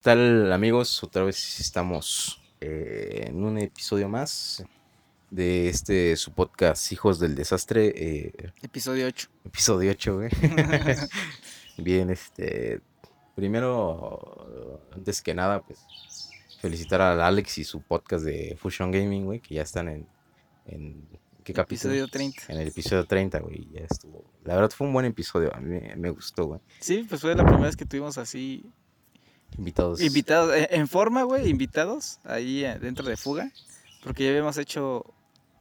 tal amigos? Otra vez estamos eh, en un episodio más de este su podcast Hijos del Desastre. eh, Episodio 8. episodio 8, güey. Bien, este. Primero, antes que nada, pues felicitar al Alex y su podcast de Fusion Gaming, güey, que ya están en. en ¿Qué capítulo? Episodio 30. En el episodio 30, güey. Ya estuvo. La verdad fue un buen episodio. A mí me, me gustó, güey. Sí, pues fue la primera vez que tuvimos así Invitados. invitados, eh, en forma, güey, invitados, ahí eh, dentro de Fuga, porque ya habíamos hecho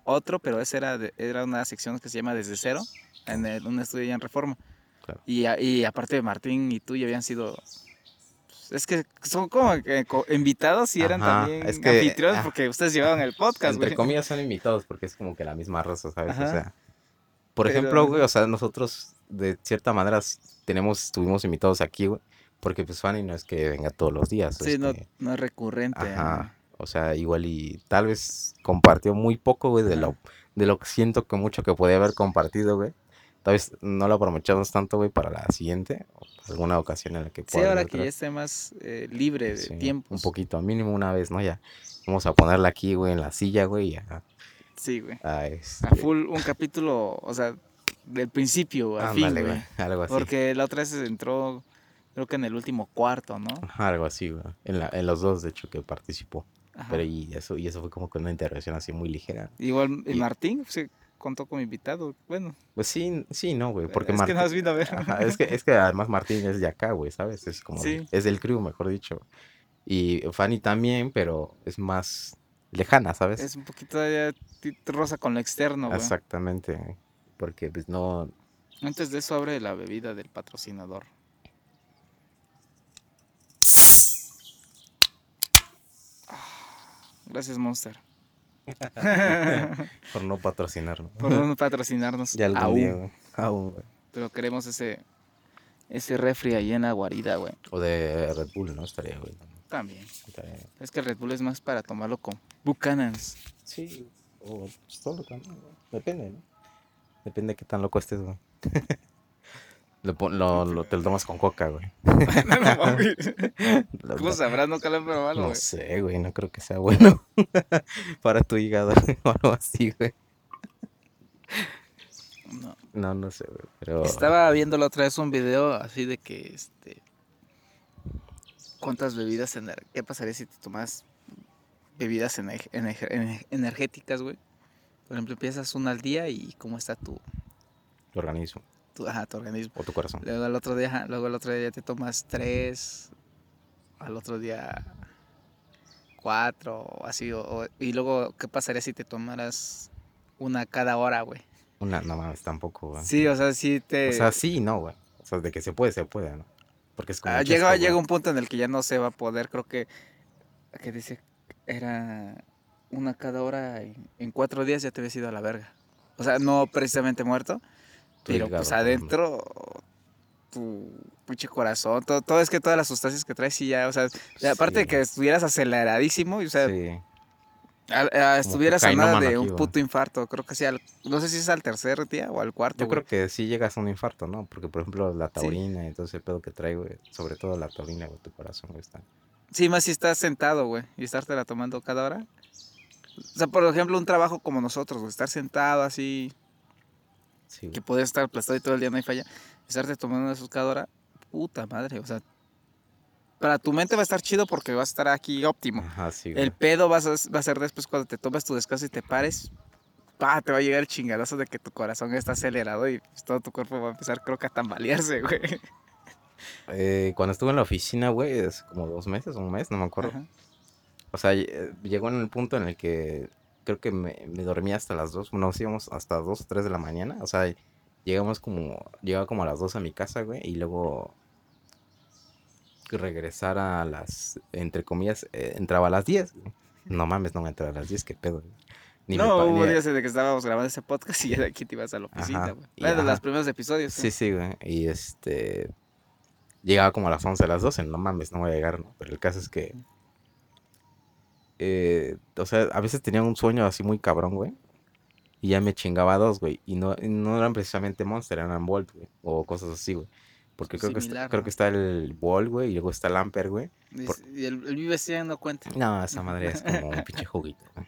otro, pero ese era, de- era una sección que se llama Desde Cero, en el- un estudio ya en Reforma. Claro. Y, a- y aparte Martín y tú ya habían sido... pues, Es que son como que co- invitados y eran Ajá, también es que, anfitriones ah, porque ustedes llevaban el podcast, Entre comillas son invitados porque es como que la misma raza, ¿sabes? O Ajá. sea, por Pero- ejemplo, güey, o sea, nosotros de cierta manera tenemos, tuvimos invitados aquí, güey, porque pues Fanny no es que venga todos los días. Sí, no, este, no es recurrente. Ajá. O sea, igual y tal vez compartió muy poco, güey, de Ajá. lo, de lo que siento que mucho que podía haber compartido, güey. Tal vez no lo aprovechamos tanto, güey, para la siguiente, o alguna ocasión en la que Sí, pueda ahora haber que ya esté más eh, libre de Sí, tiempo. Un poquito, mínimo una vez, ¿no? Ya. Vamos a ponerla aquí, güey, en la silla, güey, y a, Sí, güey. a A este, full un capítulo, o sea, del principio a fin, ándale, güey. güey, algo así. Porque la otra vez entró, creo que en el último cuarto, ¿no? Algo así, güey. En, la- en los dos, de hecho, que participó. Ajá. Pero y eso, y eso fue como que una intervención así muy ligera. Igual y- Martín se contó como invitado. Bueno, Pues sí, sí, no, güey. Porque es que Martín. no has vino a ver. Ajá, es que, es que además Martín es de acá, güey, ¿sabes? Es como, Sí. es del crew, mejor dicho. Y Fanny también, pero es más lejana, ¿sabes? Es un poquito ya rosa con lo externo, güey. Exactamente. Porque pues no, Antes de eso abre la bebida del patrocinador. Gracias, Monster. por no patrocinar, ¿no? Por no patrocinarnos. Ya algún aún. día. Pero queremos ese ese refri ahí en la guarida, güey. O de Red Bull, ¿no? Estaría, güey. También. Estaría- Es que el Red Bull es más para tomarlo con Buchanan's. Sí, o solo también, güey. Depende, ¿no? Depende de qué tan loco estés, güey. lo, pon- lo, lo- te lo tomas con coca, güey. no ¿Cómo sabrás? Nunca lo he probado, no güey. sé, güey, no creo que sea bueno para tu hígado o algo así, güey. No. No, no sé, güey, pero... Estaba viendo la otra vez un video así de que, este... ¿Cuántas bebidas ener- ¿Qué pasaría si te tomas bebidas ener- ener- energéticas, güey? Por ejemplo, empiezas una al día y cómo está tu, Tu organismo tu, ajá, tu organismo. o tu corazón. Luego al otro día, ajá, luego al otro día te tomas tres, al otro día cuatro, o así, o- o- y luego, ¿qué pasaría si te tomaras una cada hora, güey? Una, no mames, tampoco, güey. Sí, o sea, sí te... O sea, sí y no, güey. O sea, de que se puede, se puede, ¿no? Porque es como... Ah, llega, llega un punto en el que ya no se va a poder, creo que, que dice, era una cada hora, en, en cuatro días ya te habías ido a la verga. O sea, no precisamente muerto, pero hígado, pues adentro, tu pinche corazón, todo, todo es que todas las sustancias que traes, sí ya, o sea, aparte de que estuvieras aceleradísimo, y, o sea, Sí. a- a- estuvieras a nada de un puto infarto, creo que sí, al- no sé si es al tercer día o al cuarto, Yo güey. creo que sí llegas a un infarto, ¿no? Porque, por ejemplo, la taurina y todo ese pedo que trae, güey. Sobre todo la taurina, güey, tu corazón, güey, está... Sí, más si estás sentado, güey, y estártela tomando cada hora. O sea, por ejemplo, un trabajo como nosotros, güey, estar sentado así, Sí, que puedes estar aplastado y todo el día no hay falla, estarte tomando cada hora, puta madre, o sea, para tu mente va a estar chido porque vas a estar aquí óptimo. Ajá, sí, güey. El pedo vas a- va a ser después cuando te tomes tu descanso y te pares, pa, te va a llegar el chingadazo de que tu corazón está acelerado y pues, todo tu cuerpo va a empezar, creo que a tambalearse, güey. Eh, cuando estuve en la oficina, güey, es como dos meses, un mes, no me acuerdo. Ajá. O sea, eh, llegó en el punto en el que creo que me, me dormía hasta las dos, nos íbamos hasta dos o tres de la mañana. O sea, llegamos como, llegaba como a las dos a mi casa, güey, y luego regresar a las, entre comillas, eh, entraba a las 10. güey. No mames, no me entraba a las 10, qué pedo. güey. Ni mi no, hubo días de que estábamos grabando ese podcast y ya de aquí te ibas a la oficina, güey. Bueno, ajá. los primeros episodios. Sí, sí, güey. Y este. Llegaba como a las 11, a las 12. No mames, no voy a llegar, ¿no? Pero el caso es que. Eh, o sea, a veces tenía un sueño así muy cabrón, güey. Y ya me chingaba dos, güey. Y no, y no eran precisamente Monster, eran Volt, güey. O cosas así, güey. Porque creo, que, está, creo que está el Volt, güey. Y luego está el Amper, güey. Y el, el Vive 100 no cuenta. No, esa madre es como un pinche juguito. güey.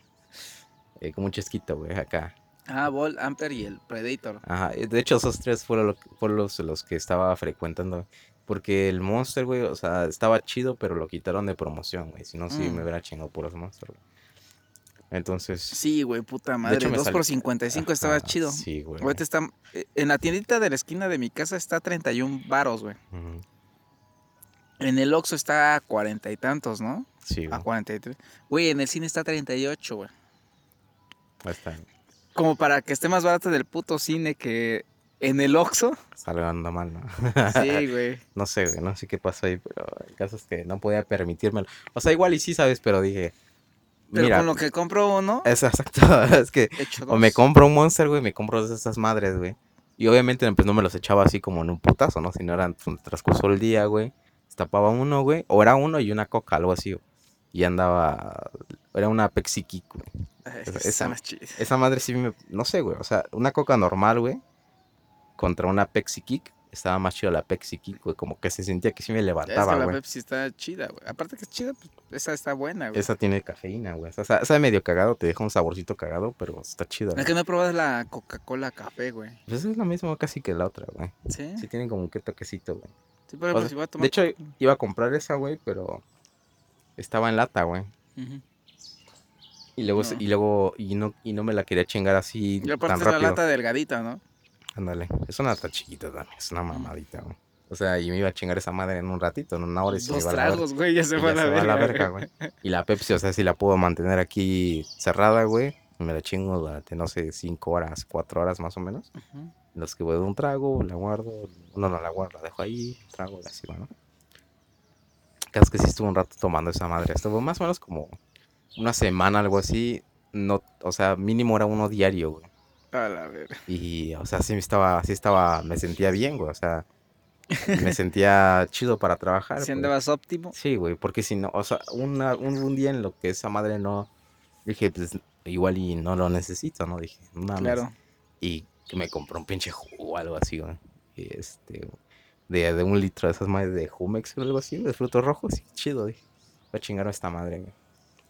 Eh, como un chesquito, güey, acá. Ah, Volt, Amper y el Predator. Ajá, de hecho esos tres fueron, lo- fueron los, los que estaba frecuentando. Porque el Monster, güey, o sea, estaba chido, pero lo quitaron de promoción, güey. Si no, sí Mm. me hubiera chingado puros Monster, güey. Entonces... Sí, güey, puta madre. hecho, me 2 sal- por 55 estaba chido. Sí, güey. Ahorita está. eh, En la tiendita de la esquina de mi casa está 31 varos, güey. Ujú, En el Oxxo está a cuarenta y tantos, ¿no? Sí, A güey. 43. Güey, en el cine está a 38, güey. Está. Como para que esté más barato del puto cine que en el Oxxo. Salgo andando mal, ¿no? Sí, güey. No sé, güey, no sé qué pasó ahí, pero el caso es que no podía permitírmelo. O sea, igual y sí, ¿sabes? Pero dije... Pero Mira, con lo que compro uno, es exacto, es que... O me compro un Monster, güey, me compro de esas madres, güey. Y obviamente pues no me los echaba así como en un putazo, ¿no? Si no eran, pues, transcurso el día, güey. Tapaba uno, güey. O era uno y una coca, algo así, güey. Y andaba... Era una Pepsi güey. Esa- esa-. Esa madre sí me... No sé, güey. O sea, una coca normal, güey. Contra una Pepsi Kick. Estaba más chido la Pepsi Kick, güey. Como que se sentía que sí me Es que levantaba, la güey. Pepsi está chida, güey. Aparte que es chida, pues, esa está buena, güey. Esa tiene cafeína, güey. O sea, esa medio cagado, te deja un saborcito cagado, pero está chida. Es que no he probado la Coca-Cola café, güey. Pues es lo mismo casi que la otra, güey. ¿Sí? Sí tienen como que toquecito, güey. Sí, pero O pues, sea, si voy a tomar... De hecho, iba a comprar esa, güey, pero estaba en lata, güey. Y luego, No. y luego, y no, y no me la quería chingar así Y aparte tan es la rápido. lata delgadita, ¿no? Ándale, es una lata chiquita también, es una mamadita, güey. O sea, y me iba a chingar esa madre en un ratito, en una hora y se me Dos iba a la verga. tragos, güey, ya se fue a ya la se va a la verga, verga, güey. Y la Pepsi, o sea, si la puedo mantener aquí cerrada, güey, me la chingo durante, no sé, cinco horas, cuatro horas más o menos. Ujú. En los que voy de un trago, la guardo, no, no la guardo, la dejo ahí, trago y así, bueno. Casi que sí estuve un rato tomando esa madre. Estuvo más o menos como una semana, algo así. No, o sea, mínimo era uno diario, güey. A la verga. Y, o sea, sí estaba, sí estaba, me sentía bien, güey. O sea, me sentía chido para trabajar. Si andabas óptimo. Sí, güey, porque si no, o sea, una, un, un día en lo que esa madre no, dije, pues igual y no lo necesito, ¿no? Dije, no mames. Claro. Y que me compró un pinche jugo o algo así, güey. Y este, de, de un litro de esas madres de Jumex o algo así, de frutos rojos, y chido, dije. Voy a chingar a esta madre, güey.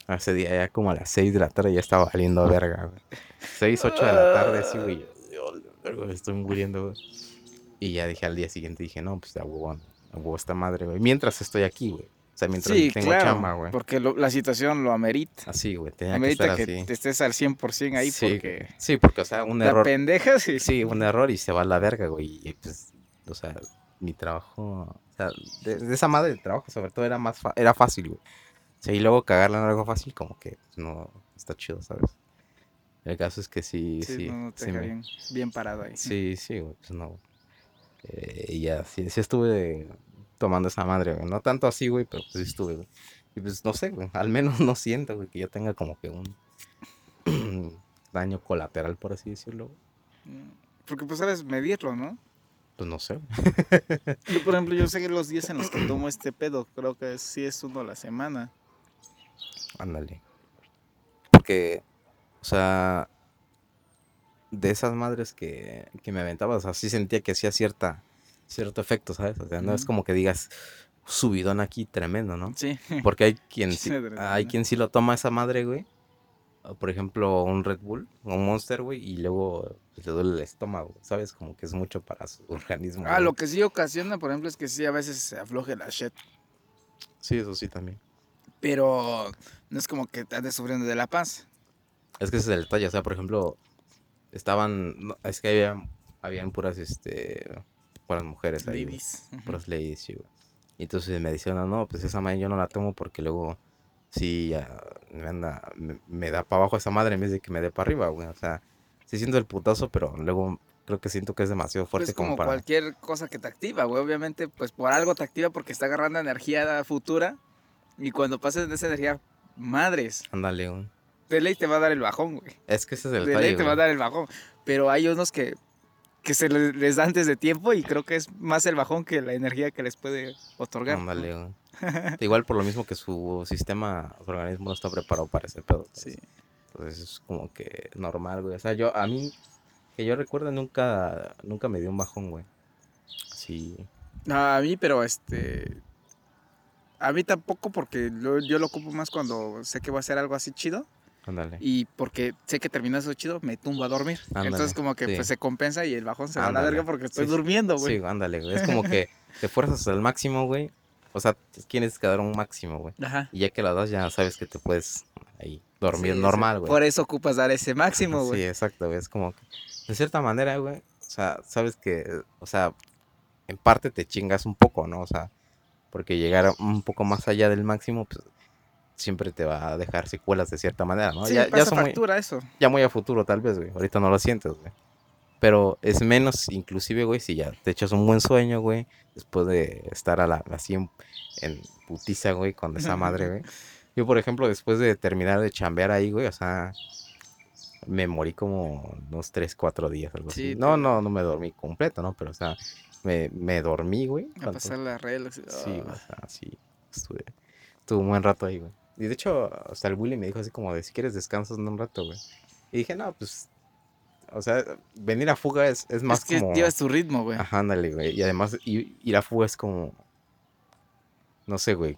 Ese día ya como a las 6 de la tarde ya estaba valiendo verga, güey. 6, 8 de la tarde, sí, güey. yo, "Dios, me estoy muriendo, güey. Y ya dije al día siguiente, dije, no, pues a huevón, a huevo esta madre, güey. Mientras estoy aquí, güey. O sea, mientras Sí, tengo claro. chamba, güey. Porque lo- la situación lo amerita. Así, güey, tenía que Amerita estar que así. te estés al 100% ahí sí, porque... sí, porque, o sea, un La error. pendeja, sí. Sí, un error y se va a la verga, güey. Y pues, o sea, mi trabajo, o sea, de, de esa madre de trabajo sobre todo era más, fa- era fácil, güey. Sea, y luego cagarla en algo fácil como que pues, no está chido, ¿sabes? El caso es que sí, Sí, sí, no, te sí, me- bien, bien parado ahí. sí, sí, güey, pues no. Eh, y ya, sí, sí estuve tomando esa madre, güey. No tanto así, güey, pero pues sí estuve, güey. Y pues no sé, güey, al menos no siento, güey, que yo tenga como que un daño colateral, por así decirlo. güey. Mm, Porque pues sabes medirlo, ¿no? Pues no sé, Yo, por ejemplo, yo sé que los días en los que tomo este pedo, creo que sí es uno a la semana. Ándale. Porque, o sea, de esas madres que, que me aventaba, o sea, sí sentía que hacía cierta, cierto efecto, ¿sabes? O sea, no es como que digas subidón aquí tremendo, ¿no? Sí. Porque hay quien sí, hay quien sí lo toma esa madre, güey. Por ejemplo, un Red Bull o un Monster, güey, y luego pues, le duele el estómago, ¿sabes? Como que es mucho para su organismo. Ah, güey. lo que sí ocasiona, por ejemplo, es que sí a veces se afloje la shit. Sí, eso sí también. Pero no es como que te andes sufriendo de la paz. Es que ese es el detalle, o sea, por ejemplo, estaban, es que había, habían puras, este, puras mujeres ahí, Ladies. Puras ladies, sí, güey. Y entonces me decían, no, no, pues esa madre yo no la tomo porque luego, sí, ya, me anda, me, me da para abajo esa madre en vez de que me dé para arriba, güey, o sea, sí siento el putazo, pero luego creo que siento que es demasiado fuerte Pues como, como para... cualquier cosa que te activa, güey. Obviamente, pues por algo te activa porque está agarrando energía futura. Y cuando pases de esa energía, madres, Ándale, güey. de ley te va a dar el bajón, güey. Es que ese es el De ley te va a dar el bajón. Pero hay unos que, que se les, les da antes de tiempo y creo que es más el bajón que la energía que les puede otorgar. Ándale, güey. Igual por lo mismo que su sistema, su organismo no está preparado para ese pedo. Sí. Entonces es como que normal, güey. O sea, yo, a mí, que yo recuerdo, nunca, nunca me dio un bajón, güey. Sí. A mí, pero este. A mí tampoco porque lo- yo lo ocupo más cuando sé que voy a hacer algo así chido Ándale. y porque sé que termina eso chido, me tumbo a dormir. Ándale, Entonces como que sí. pues se compensa y el bajón se va a la verga porque estoy sí, sí. durmiendo, güey. Sí, ándale, güey. Es como que te fuerzas al máximo, güey. O sea, tienes que dar un máximo, güey. Ajá. Y ya que la das, ya sabes que te puedes ahí dormir Sí, sí. normal, güey. Por eso ocupas dar ese máximo, Sí, güey. exacto, güey. Es como que, de cierta manera, güey. O sea, sabes que, o sea, en parte te chingas un poco, ¿no? O sea, porque llegar un poco más allá del máximo, pues siempre te va a dejar secuelas de cierta manera, ¿no? Sí, ya, son muy, factura eso. ya muy a futuro, tal vez, güey. Ahorita no lo sientes, güey. Pero es menos, inclusive, güey, si ya te echas un buen sueño, güey, después de estar a la, así en, en putiza, güey, con esa madre, güey. Yo, por ejemplo, después de terminar de chambear ahí, güey, o sea, me morí como unos 3, 4 días, algo Sí, así. No, no, no me dormí completo, ¿no? Pero, o sea, me, me dormí, güey. A cuando- pasar la regla. así, Sí, güey, ah. o sea, sí, estuve, estuve un buen rato ahí, güey. Y de hecho, hasta el Willy me dijo así como de, si quieres descansas un rato, güey. Y dije, no, pues, o sea, venir a fuga es, es más es que como... llevas tu ritmo, güey. Ajá, ándale, güey. Y además, i- ir a fuga es como, no sé, güey,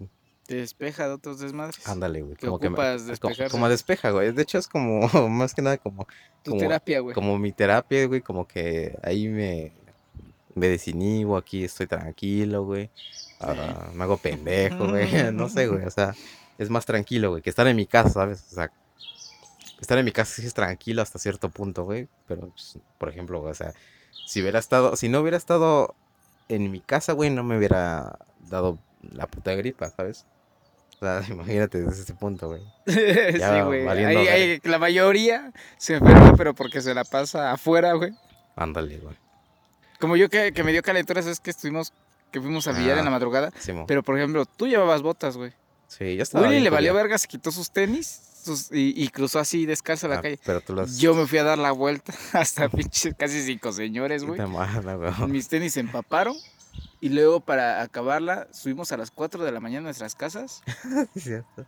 Te despeja de otros desmadres. ándale, güey. Como que me- como, como despeja, güey. De hecho, es como, más que nada, como, Tu como- terapia, güey. como mi terapia, güey, como que ahí me, me desinhibo, aquí estoy tranquilo, güey. ah, me hago pendejo, güey. No sé, güey. O sea, es más tranquilo, güey, que estar en mi casa, ¿sabes? O sea, estar en mi casa sí es tranquilo hasta cierto punto, güey. Pero, pues, por ejemplo, güey, o sea, si hubiera estado, si no hubiera estado en mi casa, güey, no me hubiera dado la puta gripa, ¿sabes? O sea, imagínate desde ese punto, güey. sí, güey. valiendo ahí la mayoría se enferma, pero porque se la pasa afuera, güey. Ándale, güey. Como yo que, que me dio calenturas es que estuvimos, que fuimos a billar en Ah. la madrugada. Simón. Pero, por ejemplo, tú llevabas botas, güey. Sí, ya estaba Willy le valió verga, se quitó sus tenis y, y cruzó así descalzo a la Ah, calle. Pero tú las... Yo me fui a dar la vuelta hasta pinches casi cinco señores, güey. Mis tenis se empaparon. Y luego, para acabarla, subimos a las 4 de la mañana a nuestras casas. Sí, cierto.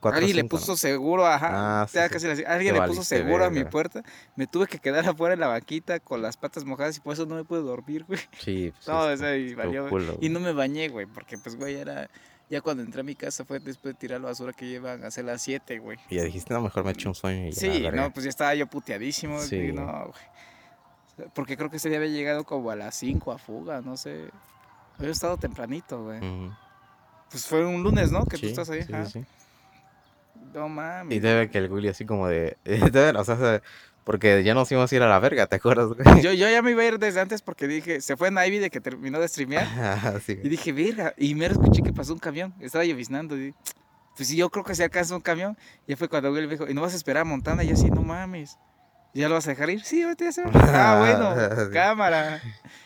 Alguien le puso seguro, ajá. Ah, sí, ya sí. casi la- alguien Te le puso seguro a mi puerta. Me tuve que quedar afuera en la vaquita con las patas mojadas y por eso no me pude dormir, güey. Sí, pues, No, esa y estuvo valió, güey. culo, Y güey. no me bañé, güey, porque pues, güey, era... Ya cuando entré a mi casa fue después de tirar la basura que llevan a hacer las 7, güey. Y ya dijiste, no, mejor me echo un sueño y ya, Sí, verga. no, pues ya estaba yo puteadísimo. Sí. dije, no, güey. Porque creo que ese día había llegado como a las 5 a fuga, no sé. Había estado tempranito, güey. Pues fue un lunes, ¿no? Que tú estás ahí. sí, sí. No mames. Y debe que el Willy así como de... debe- o sea, se- porque ya nos íbamos a ir a la verga, ¿te acuerdas? Yo, yo ya me iba a ir desde antes porque dije, se fue Navy de que terminó de streamear. Ajá, sí, Y dije, verga. Y me escuché que pasó un camión. Estaba lloviznando. Y pues sí, yo creo que se alcanza un camión. Y ya fue cuando Will me dijo, ¿y no vas a esperar a Montana? Y yo así, no mames. ¿Ya lo vas a dejar ir? Sí, ahorita ya se va. Ah, bueno, cámara.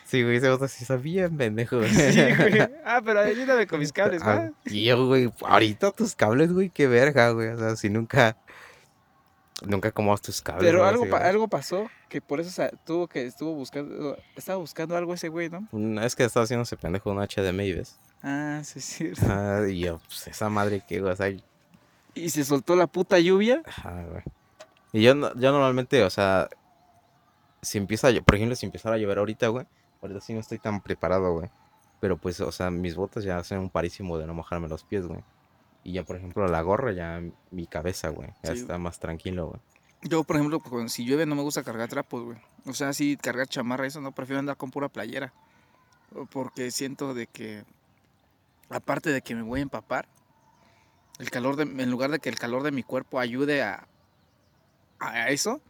Sí, güey, ese otro sí está bien pendejo, güey. Sí, güey. Ah, pero ayúdame con mis cables, Ah, ¿va? y yo, güey, ahorita tus cables, güey, qué verga, güey. O sea, si nunca... Nunca acomodas tus cables. Pero güey, algo, pa- algo pasó que por eso sa- tuvo que estuvo buscando, estaba buscando algo ese güey, ¿no? Una vez que estaba haciendo ese pendejo un HDMI, ¿ves? Ah, sí, sí. Ah, y yo, pues esa madre que, güey, o sea, Y se soltó la puta lluvia. Ajá, güey. Y yo, no- yo normalmente, o sea, si empieza a, por ejemplo, si empezara a llover ahorita, güey, ahorita sí no estoy tan preparado, güey. Pero pues, o sea, mis botas ya hacen un parísimo de no mojarme los pies, güey. Y ya, por ejemplo, la gorra, ya mi cabeza, güey, ya Sí. está más tranquilo, güey. Yo, por ejemplo, si llueve no me gusta cargar trapos, güey. O sea, sí, cargar chamarra, eso no, prefiero andar con pura playera. Porque siento de que, aparte de que me voy a empapar, el calor de, en lugar de que el calor de mi cuerpo ayude a, a eso,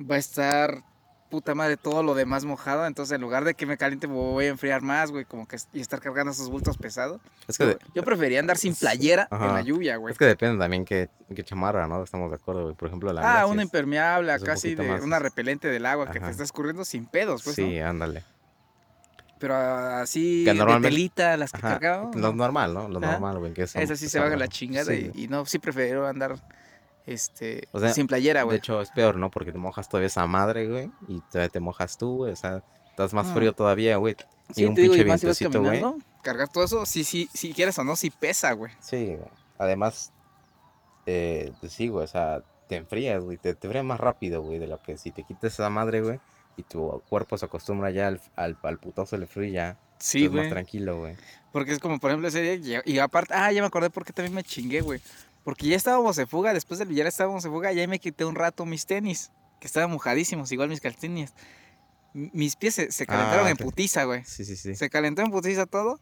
va a estar puta madre todo lo demás mojado. Entonces, en lugar de que me caliente, voy a enfriar más, güey, como que y estar cargando esos bultos pesados. Es que, Yo, de- yo prefería andar sin playera en la lluvia, güey. es que depende también qué, qué chamarra, ¿no? Estamos de acuerdo, güey. Por ejemplo, la Ah, una impermeable, es un poquito de más- una repelente del agua que te está escurriendo sin pedos, pues, ¿no? Sí, ándale. Pero así, Que de normalmente- telita, las que Ajá, cargaba, Lo no. normal, ¿no? Lo normal, güey. Que Esa sí se baja la chingada sí, y, y no, sí prefiero andar este, O sea, sin playera, De güey. hecho, es peor, ¿no? Porque te mojas todavía esa madre, güey. Y todavía te mojas tú, güey. O sea, estás más Ah. frío todavía, güey. Sí, y un pinche vientecito, güey. cargar todo eso, sí, sí, si quieres o no, sí pesa, güey. Sí, güey. Además, eh, pues sí, güey. O sea, te enfrías, güey. Te, te enfrías más rápido, güey. De lo que si te quitas esa madre, güey. Y tu cuerpo se acostumbra ya al, al, al putazo del frío, ya Sí, más güey. tranquilo, güey. Porque es como, por ejemplo, ese día. Y, y aparte, ah, ya me acordé porque también me chingué, güey. Porque ya estábamos en fuga, después del billar estábamos en fuga, y ahí me quité un rato mis tenis, que estaban mojadísimos, igual mis calcetines. Mis pies se, se calentaron Ah, en te- putiza, güey. Sí, sí, sí. Se calentó en putiza todo.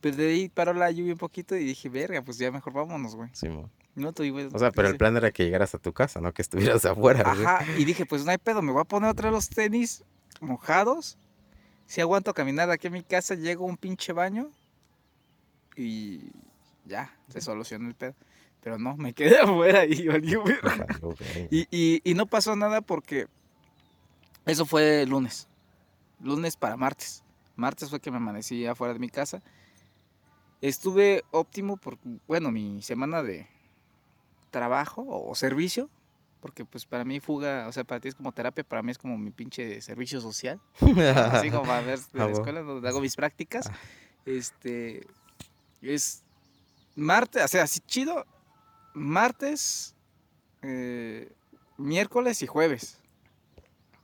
Pero de ahí paró la lluvia un poquito y dije, verga, pues ya mejor vámonos, güey. Simón. No, tú, güey, O sea, pero el sí. plan era que llegaras a tu casa, no que estuvieras afuera, güey. Ajá, y dije, pues no hay pedo, me voy a poner otra vez los tenis mojados. Si aguanto caminar aquí a mi casa, llego a un pinche baño y ya, se solucionó el pedo. Pero no, me quedé afuera y. Valió verga. Y, y, y no pasó nada porque eso fue lunes. Lunes para martes. Martes fue que me amanecí afuera de mi casa. Estuve óptimo por, bueno, mi semana de trabajo o servicio. Porque pues para mí fuga, o sea, para ti es como terapia, para mí es como mi pinche servicio social. Así como para ver de Ah, la bueno. escuela donde hago mis prácticas. Ah. Este es martes, o sea, así chido. Martes, eh, miércoles y jueves.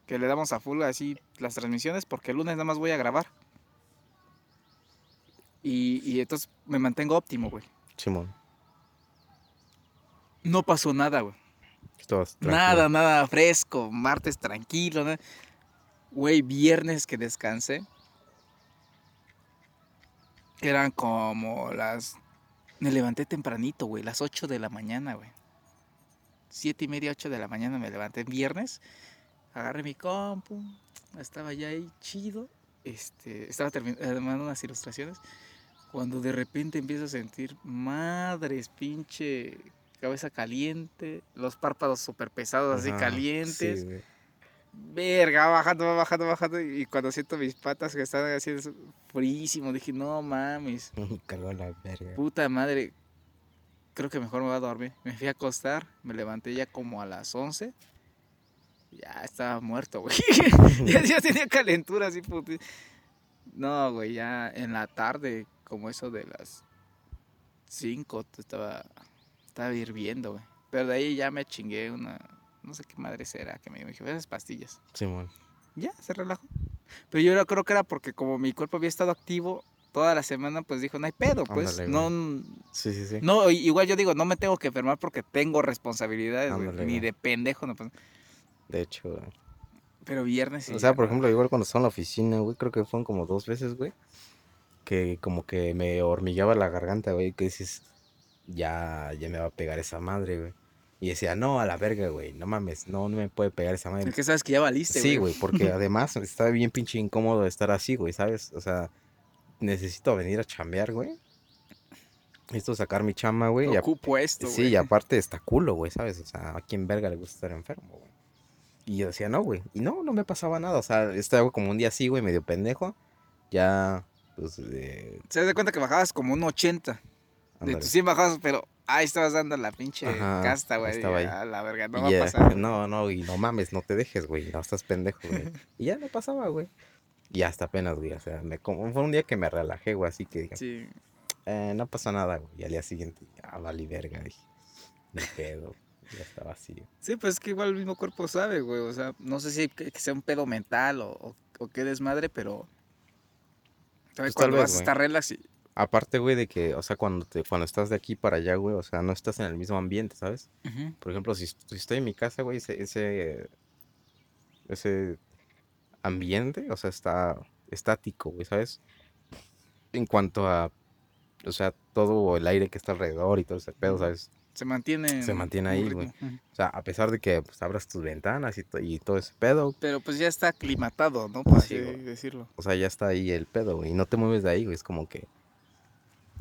Que le damos a full así las transmisiones porque el lunes nada más voy a grabar. Y, y entonces me mantengo óptimo, güey. Simón. No pasó nada, güey. Nada, nada fresco. Martes tranquilo. nada. Güey, viernes que descansé. Eran como las... Me levanté tempranito, güey. Las 8 de la mañana, güey. Siete y media, 8 de la mañana me levanté viernes. Agarré mi compu. Estaba ya ahí chido. Este, estaba terminando unas ilustraciones. Cuando de repente empiezo a sentir madres, pinche cabeza caliente, los párpados súper pesados, así calientes. sí. Verga, bajando, bajando, bajando. Y cuando siento mis patas que están así frísimo, dije, no mames, Cargó la verga. puta madre. Creo que mejor me voy a dormir. Me fui a acostar, me levanté ya como a las 11. Ya estaba muerto, güey. ya, ya tenía calentura así, puti. No, güey, ya en la tarde, como eso de las 5, estaba, estaba hirviendo, güey. Pero de ahí ya me chingué una, no sé qué madre será, que me dije, esas pastillas. Simón. Ya, se relajó. Pero yo creo que era porque como mi cuerpo había estado activo toda la semana, pues dijo, no hay pedo, pues. Ándale, no, Sí, sí, sí. no, igual yo digo, no me tengo que enfermar porque tengo responsabilidades, Ándale, Ni de pendejo, no pasa. De hecho, güey. Pero viernes sí. O sea, por no. ejemplo, igual cuando estaba en la oficina, güey, creo que fueron como dos veces, güey. Que como que me hormigueaba la garganta, güey. Que dices, ya, ya me va a pegar esa madre, güey. Y decía, no, a la verga, güey. No mames, no, no me puede pegar esa madre. Es que sabes que ya valiste, Sí, güey, porque además está bien pinche incómodo estar así, güey, ¿sabes? O sea, necesito venir a chambear, güey. Necesito sacar mi chamba, güey. y Ocupo esto, Sí, güey. y aparte está culo, güey, ¿sabes? O sea, a quién verga le gusta estar enfermo, güey. Y yo decía, no, güey. Y no, no me pasaba nada. O sea, estaba como un día así, güey, medio pendejo. Ya, pues, eh, Se das cuenta que bajabas como un 80. De ándale. tus 100 bajabas, pero ahí estabas dando la pinche Ajá, casta, güey. estaba ahí. A la verga, no va a pasar. No, no, y no mames, no te dejes, güey. No estás pendejo, güey. Y ya no pasaba, güey. Y hasta apenas, güey. O sea, me, como, fue un día que me relajé, güey, así que dije, Sí. eh, no pasa nada, güey. Y al día siguiente, ah, vale verga, dije. Ni pedo. Ya estaba así. Sí, pues es que igual el mismo cuerpo sabe, güey. O sea, no sé si que, sea un pedo mental o, o, o qué desmadre, pero. Pues tal Cuando vez, vas a estar relax y. Aparte, güey, de que, o sea, cuando te, cuando estás de aquí para allá, güey, o sea, no estás en el mismo ambiente, ¿sabes? Por ejemplo, si, si estoy en mi casa, güey, ese, ese, ese ambiente, o sea, está estático, güey, ¿sabes? En cuanto a, o sea, todo el aire que está alrededor y todo ese pedo, ¿sabes? Se mantiene. Se en mantiene ahí, güey. O sea, a pesar de que pues, abras tus ventanas y, y todo ese pedo, Pero pues ya está aclimatado, ¿no? Por Sí, así decirlo. o sea, ya está ahí el pedo, güey, y no te mueves de ahí, güey, es como que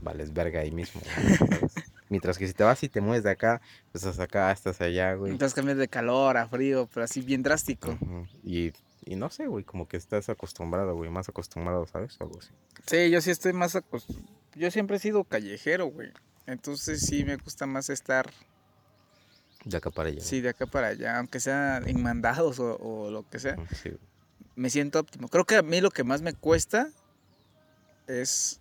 vales verga ahí mismo. Mientras que si te vas y te mueves de acá, pues estás acá, estás allá, güey. Entonces cambias de calor a frío, pero así bien drástico. Y, y no sé, güey, como que estás acostumbrado, güey, más acostumbrado, ¿sabes? Algo así. Sí, yo sí estoy más acostumbrado. Yo siempre he sido callejero, güey. Entonces sí me gusta más estar, De acá para allá. sí, de acá para allá, aunque sea en mandados o, o lo que sea. Sí, güey. me siento óptimo. Creo que a mí lo que más me cuesta es,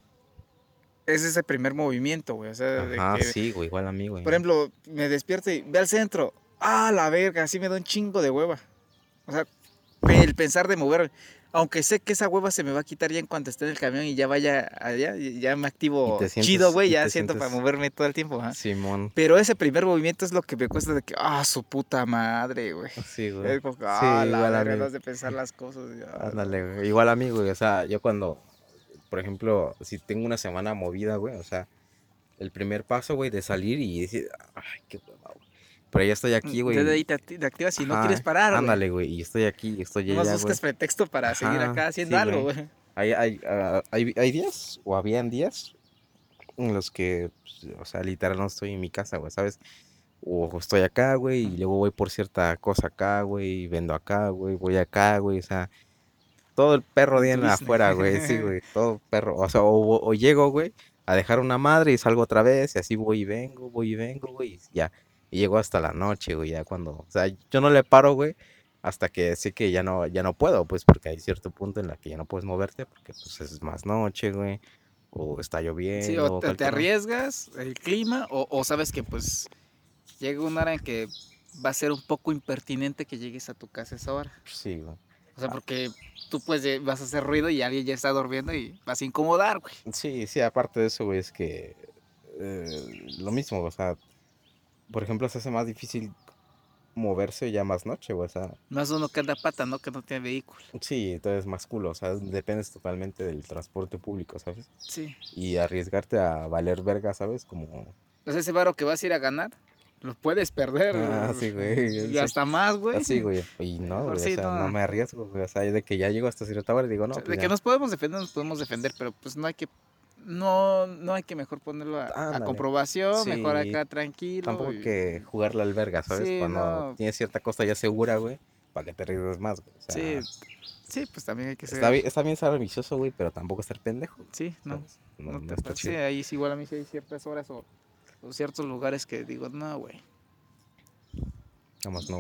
es ese primer movimiento, güey. O sea, de Ajá, que, sí, güey, igual a mí, güey. por ejemplo, me despierto y ve al centro. Ah, la verga, así me da un chingo de hueva. O sea, el pensar de moverme. Aunque sé que esa hueva se me va a quitar ya en cuanto esté en el camión y ya vaya allá, ya me activo sientes- chido, güey, ya siento para moverme todo el tiempo. ajá. Simón. Pero ese primer movimiento es lo que me cuesta de que, ah, su puta madre, güey. Sí, güey. Es como que, ah, la igual a verga, de pensar las cosas. Ándale, güey. Igual a mí, güey. O sea, yo cuando, por ejemplo, si tengo una semana movida, güey, o sea, el primer paso, güey, de salir y decir, ay, qué hueva, güey. Pero ya estoy aquí, güey. Desde ahí te, te activas y no quieres parar. Ándale, güey. Y estoy aquí, estoy allá, güey. buscas pretexto para seguir Ajá, acá haciendo sí, algo, güey. Hay, hay, ah, hay, hay días, o habían días, en los que, pues, o sea, literal no estoy en mi casa, güey, ¿sabes? O estoy acá, güey, y luego voy por cierta cosa acá, güey, y vendo acá, güey, voy acá, güey, o sea, todo el perro día en business. afuera, güey, sí, güey, todo perro, o sea, o, o llego, güey, a dejar una madre y salgo otra vez, y así voy y vengo, voy y vengo, güey, y ya, y llego hasta la noche, güey, ya cuando, o sea, yo no le paro, güey, hasta que sé que ya no, ya no puedo, pues, porque hay cierto punto en la que ya no puedes moverte, porque, pues, es más noche, güey, o está lloviendo, Sí, o te, arriesgas el clima, o, o sabes que pues llega una hora en que va a ser un poco impertinente que llegues a tu casa a esa hora. Sí, güey. O sea, porque tú pues vas a hacer ruido y alguien ya está durmiendo y vas a incomodar, güey. Sí, sí, aparte de eso, güey, es que eh, lo mismo, o sea, por ejemplo, se hace más difícil moverse ya más noche, güey, o sea, Más uno que anda a pata, ¿no? Que no tiene vehículo. sí, entonces más culo, o sea, dependes totalmente del transporte público, ¿sabes? Sí. Y arriesgarte a valer verga, ¿sabes? Como, O sea, ese varo que vas a ir a ganar, lo puedes perder. Ah, sí, güey, Y hasta más, güey. así, güey, y no, güey, sí, o sea, no. no me arriesgo, güey, o sea, de que ya llego hasta cierta hora y digo, no, O sea, pues de ya. que nos podemos defender, nos podemos defender, pero pues no hay que no no hay que mejor ponerlo a, comprobación, mejor acá tranquilo. Tampoco y- que jugarla al verga, ¿sabes? Sí, Cuando no. tienes cierta cosa ya segura, güey, para que te arriesgues más, güey. O sea, Sí, sí, pues también hay que ser. Está bien, está bien ser ambicioso, güey, pero tampoco estar pendejo. Sí, no. ¿sabes? No, te está pases. Sí, chido. ahí sí, igual a mí sí hay ciertas horas o, o ciertos lugares que digo, no, güey. Nada más no.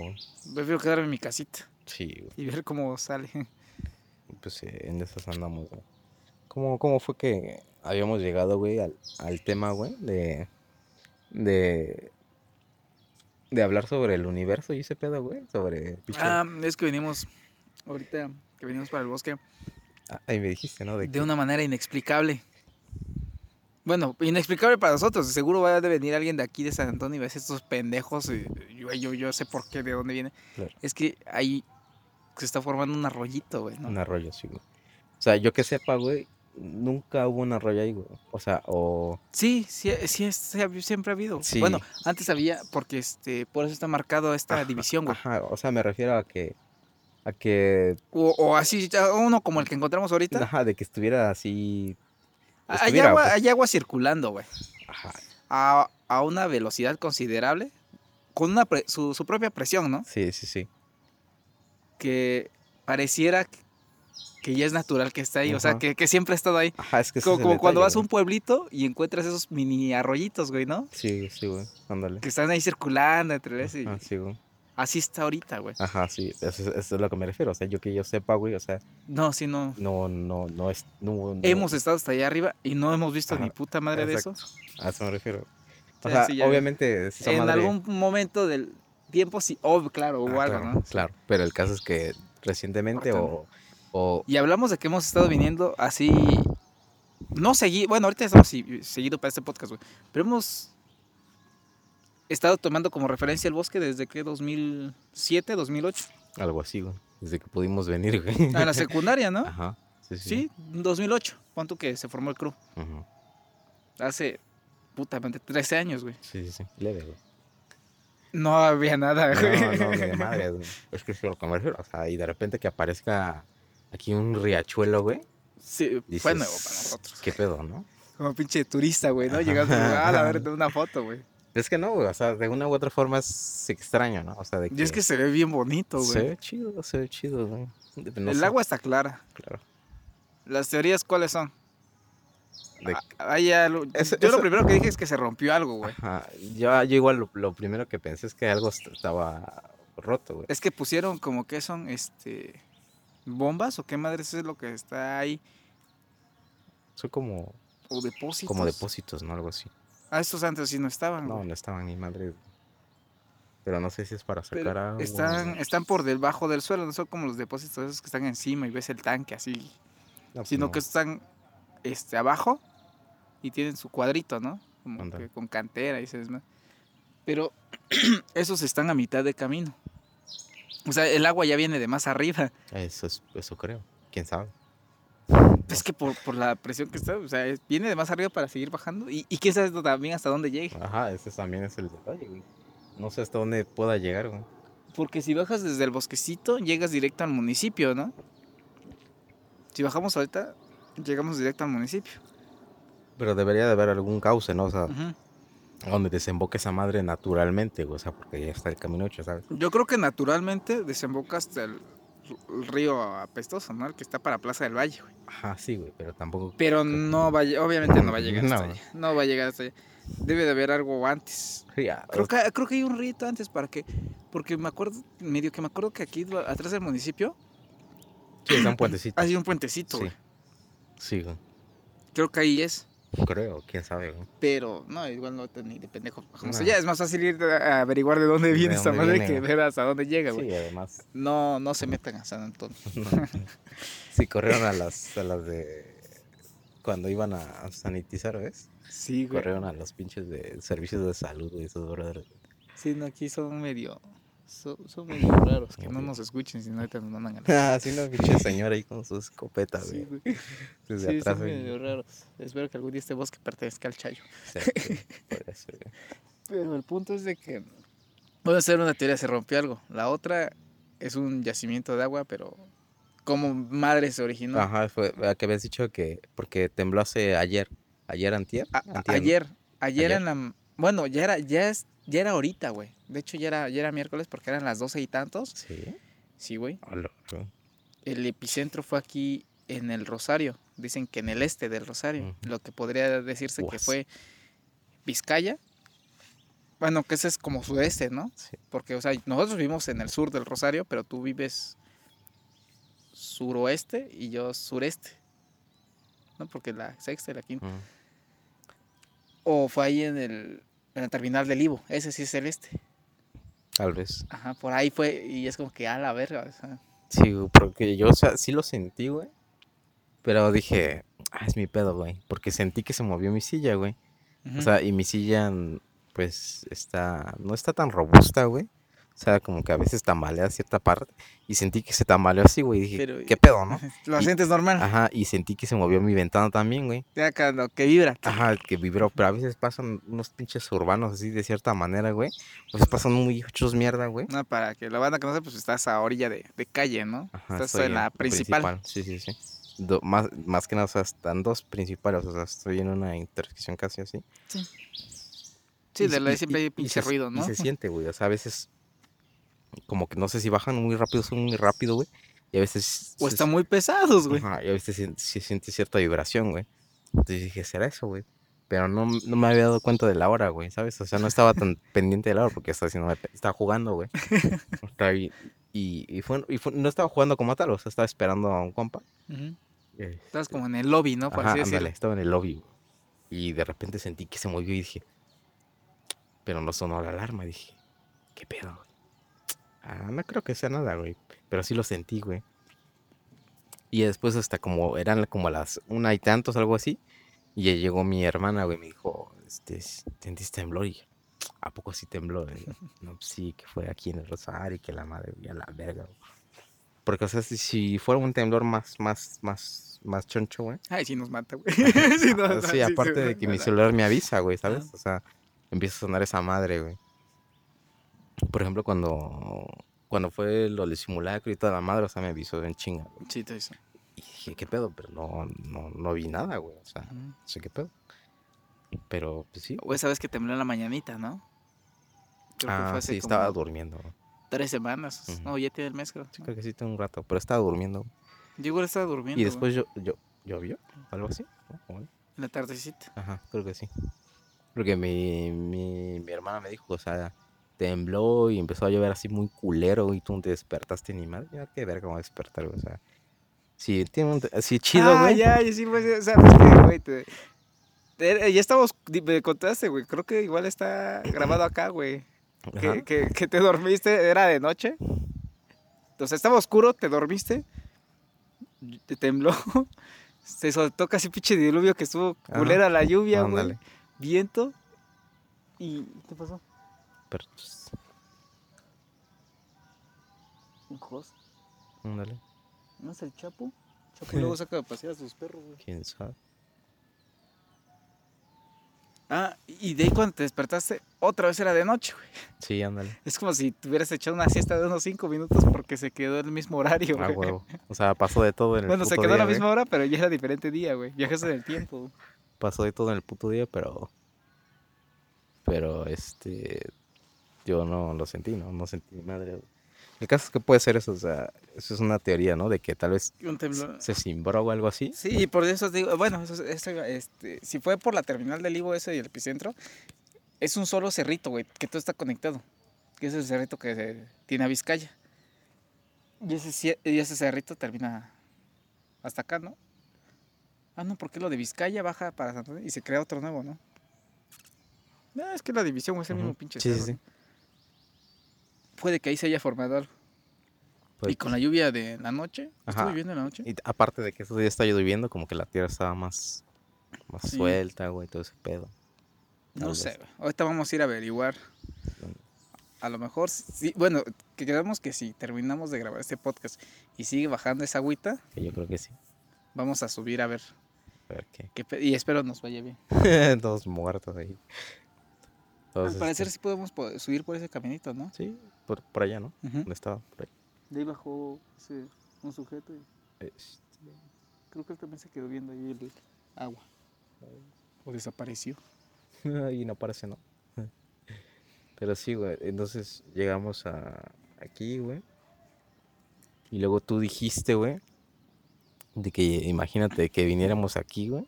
Prefiero quedarme en mi casita Sí, güey. y ver cómo sale. Pues eh, en esas andamos, güey. ¿Cómo, ¿Cómo fue que habíamos llegado, güey, al, al tema, güey, de, de, de hablar sobre el universo y ese pedo, güey? Sobre... Ah, es que venimos ahorita que venimos para el bosque Ah, ahí me dijiste, ¿no? De, de que- una manera inexplicable. Bueno, inexplicable para nosotros. Seguro va a de venir alguien de aquí de San Antonio y va a decir estos pendejos. y yo, yo, yo sé por qué, de dónde viene. Claro. Es que ahí se está formando un arroyito, güey, ¿no? Un arroyo, sí, güey. O sea, yo que sepa, güey, nunca hubo un arroyo ahí, güey. O sea, o... Sí, sí, sí, es- siempre ha habido. Sí. Bueno, antes había, porque este, por eso está marcado esta Ajá, división, güey. Ajá, o sea, me refiero a que... A que... O, o así, uno como el que encontramos ahorita. Ajá, de que estuviera así... Hay estuviera, agua, pues. hay agua circulando, güey. Ajá, A, a una velocidad considerable, con una pre- su, su propia presión, ¿no? sí, sí, sí. Que pareciera que- ya es natural que está ahí, o sea, que, que siempre ha estado ahí. Ajá, es que Como, como cuando vas a un pueblito y encuentras esos mini arroyitos, güey, ¿no? Sí, sí, güey, ándale. Que están ahí circulando entre eso y Ajá, sí, güey. Así está ahorita, güey. Ajá, sí, eso, es- eso es lo que me refiero. O sea, yo que yo sepa, güey, o sea, No, sí, no. no, no, no es... No, no- Hemos estado hasta allá arriba y no hemos visto Ajá, ni puta madre de eso. A eso me refiero. O sea, sí, obviamente... En madre- algún momento del tiempo sí, oh, claro, hubo Ah, algo, claro, ¿no? Claro, pero el caso es que recientemente o, o... Y hablamos de que hemos estado viniendo así, no seguido, bueno, ahorita estamos seguido para este podcast, güey, pero hemos estado tomando como referencia el bosque desde que 2007, 2008, Algo así, güey. Desde que pudimos venir, güey. a la secundaria, ¿no? Ajá. Sí, sí. Sí, 2008, ¿cuánto que se formó el crew? Ujú. Hace, putamente, 13 años, güey. Sí, sí, sí. Leve, güey. No había nada, güey. No, no, de madre, güey. Es que es lo refiero. O sea, y de repente que aparezca aquí un riachuelo, güey. Sí, dices, fue nuevo para nosotros. ¿Qué pedo, no? Como pinche turista, güey, ¿no? Llegando a a ver, de una foto, güey. Es que no, güey. O sea, de una u otra forma es extraño, ¿no? O sea, de que... Y es que se ve bien bonito, Se güey. ve chido, se ve chido, güey. No el sé, agua está clara. Claro. ¿Las teorías cuáles son? De- Ah, Eso- yo lo primero que dije es que se rompió algo, güey. Ajá. Yo, yo igual lo, lo primero que pensé es que algo est- estaba roto, güey. Es que pusieron como que son, este, bombas o qué madres es lo que está ahí. Son como, O depósitos. como depósitos, ¿no? Algo así. Ah, estos antes sí no estaban, No, güey. no estaban ni madre. Pero no sé si es para Pero sacar agua. están, están por debajo del suelo, no son como los depósitos esos que están encima y ves el tanque así, No, pues sino no. que están este, abajo y tienen su cuadrito, ¿no? Como que con cantera y ese desmadre. Pero esos están a mitad de camino. O sea, el agua ya viene de más arriba. Eso, es, eso creo. ¿Quién sabe? Es que por, por la presión que está, o sea, viene de más arriba para seguir bajando. Y, y quién sabe también hasta dónde llegue. Ajá, ese también es el detalle, güey. No sé hasta dónde pueda llegar, güey. Porque si bajas desde el bosquecito, llegas directo al municipio, ¿no? Si bajamos ahorita, llegamos directo al municipio. Pero debería de haber algún cauce, ¿no? O sea, donde desemboque esa madre naturalmente, güey. O sea, porque ya está el camino hecho, ¿sabes? Yo creo que naturalmente desemboca hasta el río apestoso, ¿no? El que está para Plaza del Valle, güey. Ajá, sí, güey, pero tampoco. Pero no va obviamente no va a llegar hasta No. allá. No va a llegar hasta allá. Debe de haber algo antes. Creo que, creo que hay un rito antes para que. Porque me acuerdo, medio que me acuerdo que aquí atrás del municipio sí, está un puentecito. hay un puentecito, Sí. güey. Sí, güey. Creo que ahí es. Creo, quién sabe, güey. Pero no, igual no ni de pendejo. Como No. ya es más fácil ir a averiguar de dónde viene esta dónde madre que ver hasta dónde llega, güey. Sí, además. No, no se metan a San Antonio. sí, corrieron a las, a las de. Cuando iban a sanitizar, ¿ves? Sí, güey. Corrieron a los pinches de servicios de salud, güey, esos brothers. Sí, no, aquí son medio. Son, son medio raros. Que no nos escuchen, si no ahorita nos mandan a la. Ah, sí, una pinche señora ahí con su escopeta, Sí, güey. güey. Desde Sí, atrás, son güey. medio raros. Espero que algún día este bosque pertenezca al Chayo. Sí, güey. Pero el punto es de que. Voy a hacer una teoría, se rompió algo. La otra es un yacimiento de agua, pero. Como madre se originó. Ajá, fue a que habías dicho que. Porque tembló hace ayer. Ayer, antier. A- Antier, ¿no? ayer, ayer, Ayer. en la... Bueno, ya era, ya es, ya era ahorita, güey. De hecho, ya era, ya era miércoles porque eran las doce y tantos. Sí. Sí, güey. Güey. El epicentro fue aquí en el Rosario. Dicen que en el este del Rosario. Lo que podría decirse que fue Vizcaya. Bueno, que ese es como sudeste, ¿no? Sí. Porque, o sea, nosotros vivimos en el sur del Rosario, pero tú vives suroeste y yo sureste. ¿No? Porque la sexta y la quinta. O fue ahí en el, en el terminal del Ivo. Ese sí es el este. Tal vez. Ajá, por ahí fue. Y es como que a la verga. o sea, Sí, porque yo, o sea, sí lo sentí, güey. Pero dije, ah, es mi pedo, güey. Porque sentí que se movió mi silla, güey. O sea, y mi silla, mm, pues, está, no está tan robusta, güey. O sea, como que a veces tambalea cierta parte. Y sentí que se tambaleó así, güey. y Dije, Pero- ¿qué pedo, no? Lo y- sientes normal. Ajá, y sentí que se movió mi ventana también, güey. Ya cuando que vibra. Ajá, que vibró. Pero a veces pasan unos pinches urbanos así de cierta manera, güey. A veces pasan muy hechos mierda, güey. No, para que la banda conoce, pues estás a orilla de, de calle, ¿no? Ajá, estás estoy en la principal. Sí, sí, sí. Do- más, más que nada, o sea, están dos principales. O sea, estoy en una intersección casi así. Sí, Y de la y- siempre y- hay y pinche ruido, Y ¿no? se siente, güey. O sea, a veces, como que no sé si bajan muy rápido, son muy rápido, güey. Y a veces. O están muy pesados, güey. Ajá, y a veces se, se siente cierta vibración, güey. Entonces dije, ¿será eso, güey? Pero no, no me había dado cuenta de la hora, güey, ¿sabes? O sea, no estaba tan pendiente de la hora porque estaba haciendo, estaba jugando, güey. Ahí, y, y, fue, y fue- no estaba jugando como tal, o sea, estaba esperando a un compa. Ujú. Este, como en el lobby, ¿no? Por Ajá, así ándale, estaba en el lobby. güey. Y de repente sentí que se movió y dije, pero no sonó la alarma. Dije, ¿qué pedo? Güey? Ah, no creo que sea nada, güey. Pero sí lo sentí, güey. Y después hasta como eran como las una y tantos, algo así. Y ya llegó mi hermana, güey, me dijo, este, ¿sentiste temblor? Y ¿a poco sí tembló? Y yo, no, pues sí, que fue aquí en el Rosario y que la madre, y a la verga, güey. Porque, o sea, si, si fuera un temblor más, más, más, más choncho, güey. Ay, sí nos mata, güey. sí, nos mata, sí, aparte sí, de que mi celular me avisa, güey, ¿sabes? O sea, empieza a sonar esa madre, güey. Por ejemplo, cuando, cuando fue lo del simulacro y toda la madre, o sea, me avisó en chinga, güey. Sí, te hizo. Y dije, ¿qué pedo? Pero no, no, no vi nada, güey. O sea, no sé qué pedo. Pero, pues sí. Esa vez que tembló en la mañanita, ¿no? Creo que Ah, fue hace sí, estaba durmiendo. güey. tres semanas. No, ya tiene el mes, creo. Sí, creo que sí, tengo un rato, pero estaba durmiendo. Yo igual estaba durmiendo. Y güey, después yo, yo, llovió, algo así. En la tardecita. Ajá, creo que sí. Porque mi, mi, mi hermana me dijo, o sea, tembló y empezó a llover así muy culero y tú no te despertaste ni madre. Ya, qué verga, a despertar, güey, o sea. Sí, tiene un, sí, chido, ah, güey. ya, ya sí, pues, o sea, pues que, güey, te- te- ya estamos, me contaste, güey, creo que igual está grabado acá, güey. que, que, que te dormiste, era de noche. Entonces estaba oscuro, te dormiste, te tembló, se soltó casi pinche diluvio que estuvo Ajá. culera la lluvia, güey. Viento. ¿Y qué pasó? Un jos. ándale. ¿No es el Chapo? Chapo luego saca de pasear a sus perros, güey. ¿Quién sabe? Ah, y de ahí cuando te despertaste, otra vez era de noche, güey. Sí, ándale. Es como si te hubieras echado una siesta de unos 5 minutos porque se quedó el mismo horario, A güey. huevo. O sea, pasó de todo en el Bueno, se quedó a la güey. misma hora, pero ya era diferente día, güey. Viajes en el tiempo. Pasó de todo en el puto día, pero. Pero este. Yo no lo sentí, ¿no? No sentí ni madre. El caso es que puede ser eso, o sea, eso es una teoría, ¿no? De que tal vez se cimbró o algo así. Sí, y por eso digo, bueno, eso, eso este, si fue por la terminal del Ivo ese y el epicentro, es un solo cerrito, güey, que todo está conectado. Que es el cerrito que tiene a Vizcaya. Y ese, cie- y ese cerrito termina hasta acá, ¿no? Ah, no, porque lo de Vizcaya baja para Santander y se crea otro nuevo, ¿no? No, es que la división es el mismo pinche Sí, sí, cerro, sí. Puede que ahí se haya formado algo. Pues, y con la lluvia de la noche, Ajá. estuve viendo en la noche. y aparte de que esos días está lloviendo, como que la tierra estaba más, más Sí. suelta, güey, todo ese pedo. No Tal sé, vez. ahorita vamos a ir a averiguar. A lo mejor, sí, bueno, que quedamos que si terminamos de grabar este podcast y sigue bajando esa agüita, Que yo creo que sí. vamos a subir a ver. A ver qué. qué y espero nos vaya bien. Todos muertos ahí. Al parecer este, sí podemos po- subir por ese caminito, ¿no? Sí, por, por allá, ¿no? Ujú. ¿Dónde estaba? Por ahí. De ahí bajó ese, un sujeto y Este, creo que él también se quedó viendo ahí el agua. O desapareció. y no parece, ¿no? Pero sí, güey. Entonces llegamos a aquí, güey. Y luego tú dijiste, güey, de que imagínate que viniéramos aquí, güey.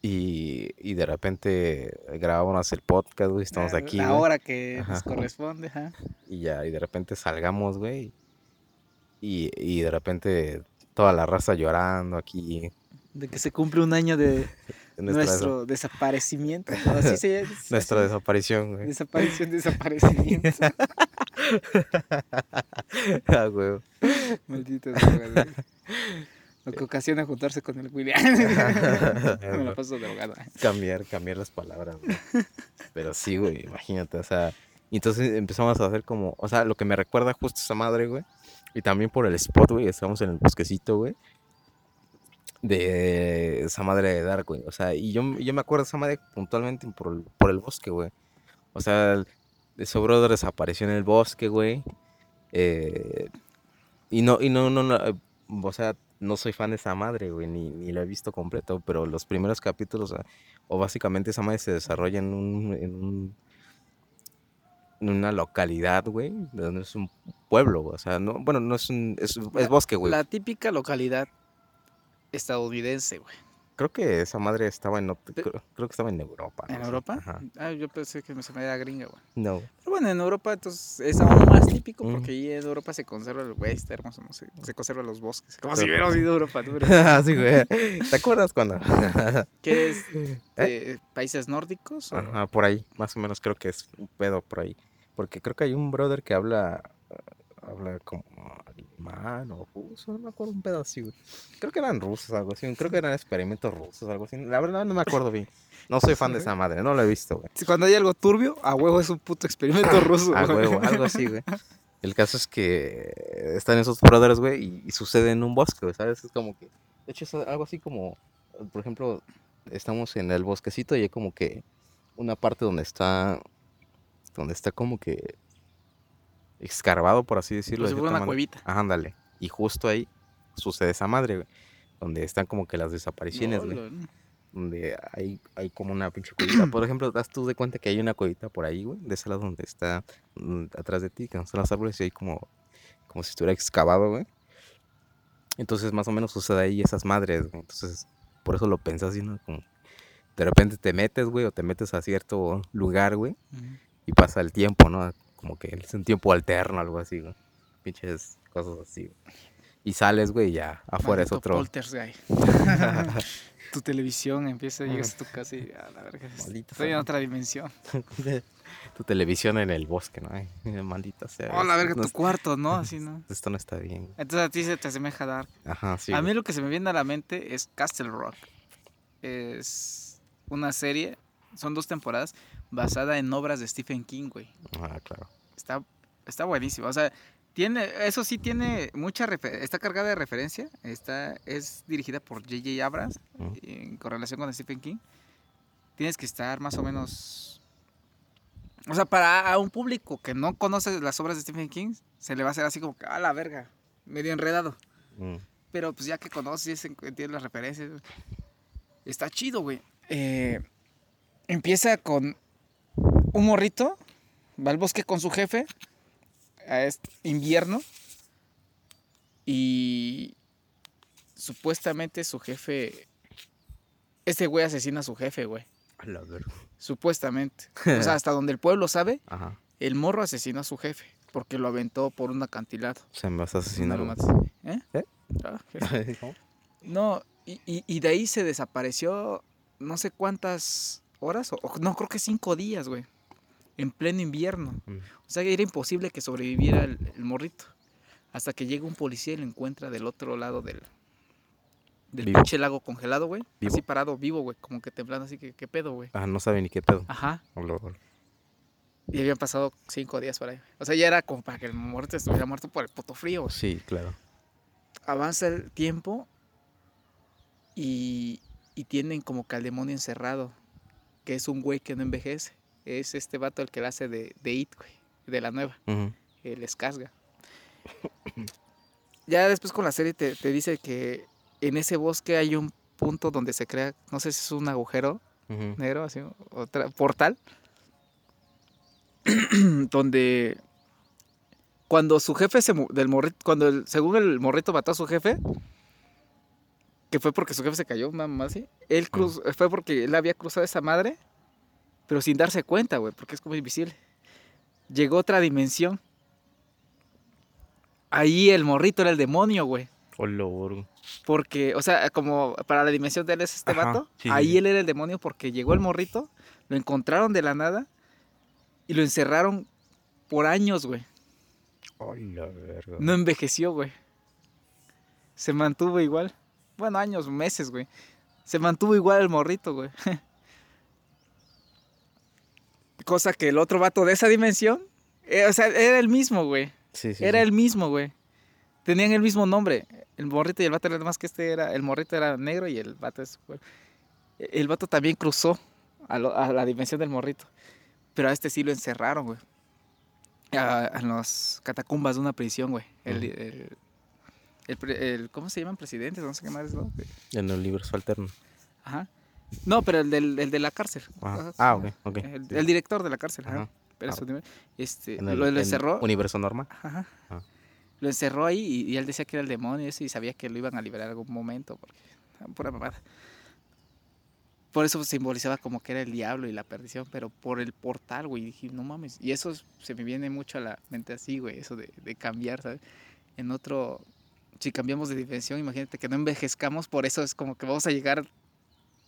Y, y de repente grabábamos el podcast, güey. Estamos La- aquí, La güey. hora que nos Ajá. corresponde, ajá. Y ya, y de repente salgamos, güey. Y, y de repente toda la raza llorando aquí. De que se cumple un año de nuestro desaparecimiento. ¿no? Así se nuestra así- desaparición, güey. Desaparición, desaparecimiento. ah, güey. Maldita droga, güey. Lo que ocasiona juntarse con el William. Me la paso drogada. cambiar, cambiar las palabras, güey. Pero sí, güey, imagínate, o sea, y entonces empezamos a hacer como, o sea, lo que me recuerda justo esa madre, güey, y también por el spot, güey, estamos en el bosquecito, güey, de esa madre de Dark, güey, o sea, y yo, yo me acuerdo de esa madre puntualmente por el, por el bosque, güey, o sea, ese brother desapareció en el bosque, güey, eh, y no, y no, no, no, eh, o sea, no soy fan de esa madre, güey, ni, ni lo he visto completo, pero los primeros capítulos, o básicamente esa madre se desarrolla en un, en un- en una localidad, güey, de donde es un pueblo, güey, o sea, no, bueno, no es un, es, bosque, güey. La típica localidad estadounidense, güey. Creo que esa madre estaba en, creo, creo que estaba en Europa. ¿En no Europa? Ajá. Ah, yo pensé que se me era gringa, güey. No. Pero bueno, en Europa entonces es aún más típico Mm. porque ahí en Europa se conserva el güey, está hermoso, no sé, se conservan los bosques. Como si hubiéramos ido a Europa. Pero, sí, güey. ¿Te acuerdas cuando? ¿Qué es? ¿De países nórdicos? o- Ajá, por ahí, más o menos creo que es un pedo por ahí. Porque creo que hay un brother que habla, eh, habla como alemán o ruso, no me acuerdo, un güey. Creo que eran rusos, algo así, creo que eran experimentos rusos, algo así. La verdad no me acuerdo bien. No soy fan de esa madre, no lo he visto, güey. Cuando hay algo turbio, a huevo es un puto experimento ruso. A huevo, algo así, güey. El caso es que están esos brothers, güey, y, y sucede en un bosque, ¿sabes? Es como que, de hecho, es algo así como, por ejemplo, estamos en el bosquecito y hay como que una parte donde está, donde está como que escarbado, por así decirlo. De cierta una manera. cuevita. Ajá, ándale. Y justo ahí sucede esa madre, güey, donde están como que las desapariciones, güey donde hay, hay como una pinche cuevita. Por ejemplo, das tú de cuenta que hay una cuevita por ahí, güey, de ese lado donde está mm, atrás de ti, que no están los árboles, y hay como, como si estuviera excavado, güey. Entonces, más o menos sucede ahí esas madres, güey. Entonces, por eso lo pensás así, ¿no? Como de repente te metes, güey, o te metes a cierto lugar, güey, y pasa el tiempo, ¿no? Como que es un tiempo alterno, algo así, güey. Pinches cosas así, güey. Y sales, güey, y ya afuera es Maldito otro. poltergeist. tu televisión empieza, llegas a tu casa y a la verga. Maldita Estoy en otra dimensión. tu televisión en el bosque, ¿no? Ay, maldita sea. Oh, la verga, no tu es- cuarto, ¿no? Así, ¿no? Esto no está bien. Entonces a ti se te asemeja Dark. Ajá, sí. a mí güey. lo que se me viene a la mente es Castle Rock. Es una serie, son dos temporadas, basada en obras de Stephen King, güey. Ah, claro. Está, está buenísimo. O sea, tiene, eso sí tiene mucha refer- está cargada de referencia. Está, es dirigida por J.J. Abrams en correlación con Stephen King. Tienes que estar más o menos. O sea, para a un público que no conoce las obras de Stephen King, se le va a hacer así como que, a la verga, medio enredado. Mm. Pero pues ya que conoces, entiendes las referencias. Está chido, güey. Eh, empieza con un morrito, va al bosque con su jefe, a este invierno, y supuestamente su jefe, este güey asesina a su jefe, güey. A la verga. Supuestamente. O sea, hasta donde el pueblo sabe, Ajá. el morro asesinó a su jefe, porque lo aventó por un acantilado. Se me vas a asesinar. No. ¿Eh? ¿Eh? Ah. No, y, y- y de ahí se desapareció no sé cuántas horas, o, no, creo que cinco días, güey. En pleno invierno. Mm. O sea, que era imposible que sobreviviera el, el morrito. Hasta que llega un policía y lo encuentra del otro lado del, del pinche lago congelado, güey. Así parado, vivo, güey. Como que temblando, así que, ¿qué pedo, güey? Ah, no sabe ni qué pedo. Ajá. Y habían pasado cinco días por ahí. O sea, ya era como para que el morrito estuviera muerto por el puto frío, güey. Sí, claro. avanza el tiempo y, y tienen como que al demonio encerrado, que es un güey que no envejece. Es este vato el que la hace de, de It, güey, de la nueva, Ujú. el Escasga. ya después con la serie te, te dice que en ese bosque hay un punto donde se crea, no sé si es un agujero negro, así, otra portal, donde cuando su jefe se del morrito, cuando el, según el morrito mató a su jefe, que fue porque su jefe se cayó, mamá así, él cruz, fue porque él había cruzado esa madre, pero sin darse cuenta, güey, porque es como invisible. Llegó otra dimensión. Ahí el morrito era el demonio, güey. Hola. Porque, o sea, como para la dimensión de él es este Ajá, vato, sí, sí, ahí sí. él era el demonio porque llegó el morrito, lo encontraron de la nada y lo encerraron por años, güey. Hola, verga. No envejeció, güey. Se mantuvo igual. Bueno, años, meses, güey. Se mantuvo igual el morrito, güey. Cosa que el otro vato de esa dimensión, eh, o sea, era el mismo, güey. Sí, sí. Era sí. el mismo, güey. Tenían el mismo nombre. El morrito y el vato, más que este era. El morrito era negro y el vato es. güey. El vato también cruzó a, lo- a la dimensión del morrito. Pero a este sí lo encerraron, güey. A- En los catacumbas de una prisión, güey. El- el ¿Cómo se llaman? Presidentes, no sé qué más, ¿no? En el universo alterno. Ajá. No, pero el, del, el de la cárcel. Ajá. Ah, sí. ok, ok. El, director de la cárcel, ajá. Ajá. Pero Ah. nivel, este, En el, lo, lo en encerró. universo normal. Ajá. Ah. Lo encerró ahí y, y él decía que era el demonio y eso, y sabía que lo iban a liberar en algún momento. Porque, ah, pura mamada. Por eso simbolizaba como que era el diablo y la perdición, pero por el portal, güey. Dije, no mames. Y eso se me viene mucho a la mente así, güey. Eso de, de cambiar, ¿sabes? En otro. Si cambiamos de dimensión, imagínate que no envejezcamos, por eso es como que vamos a llegar.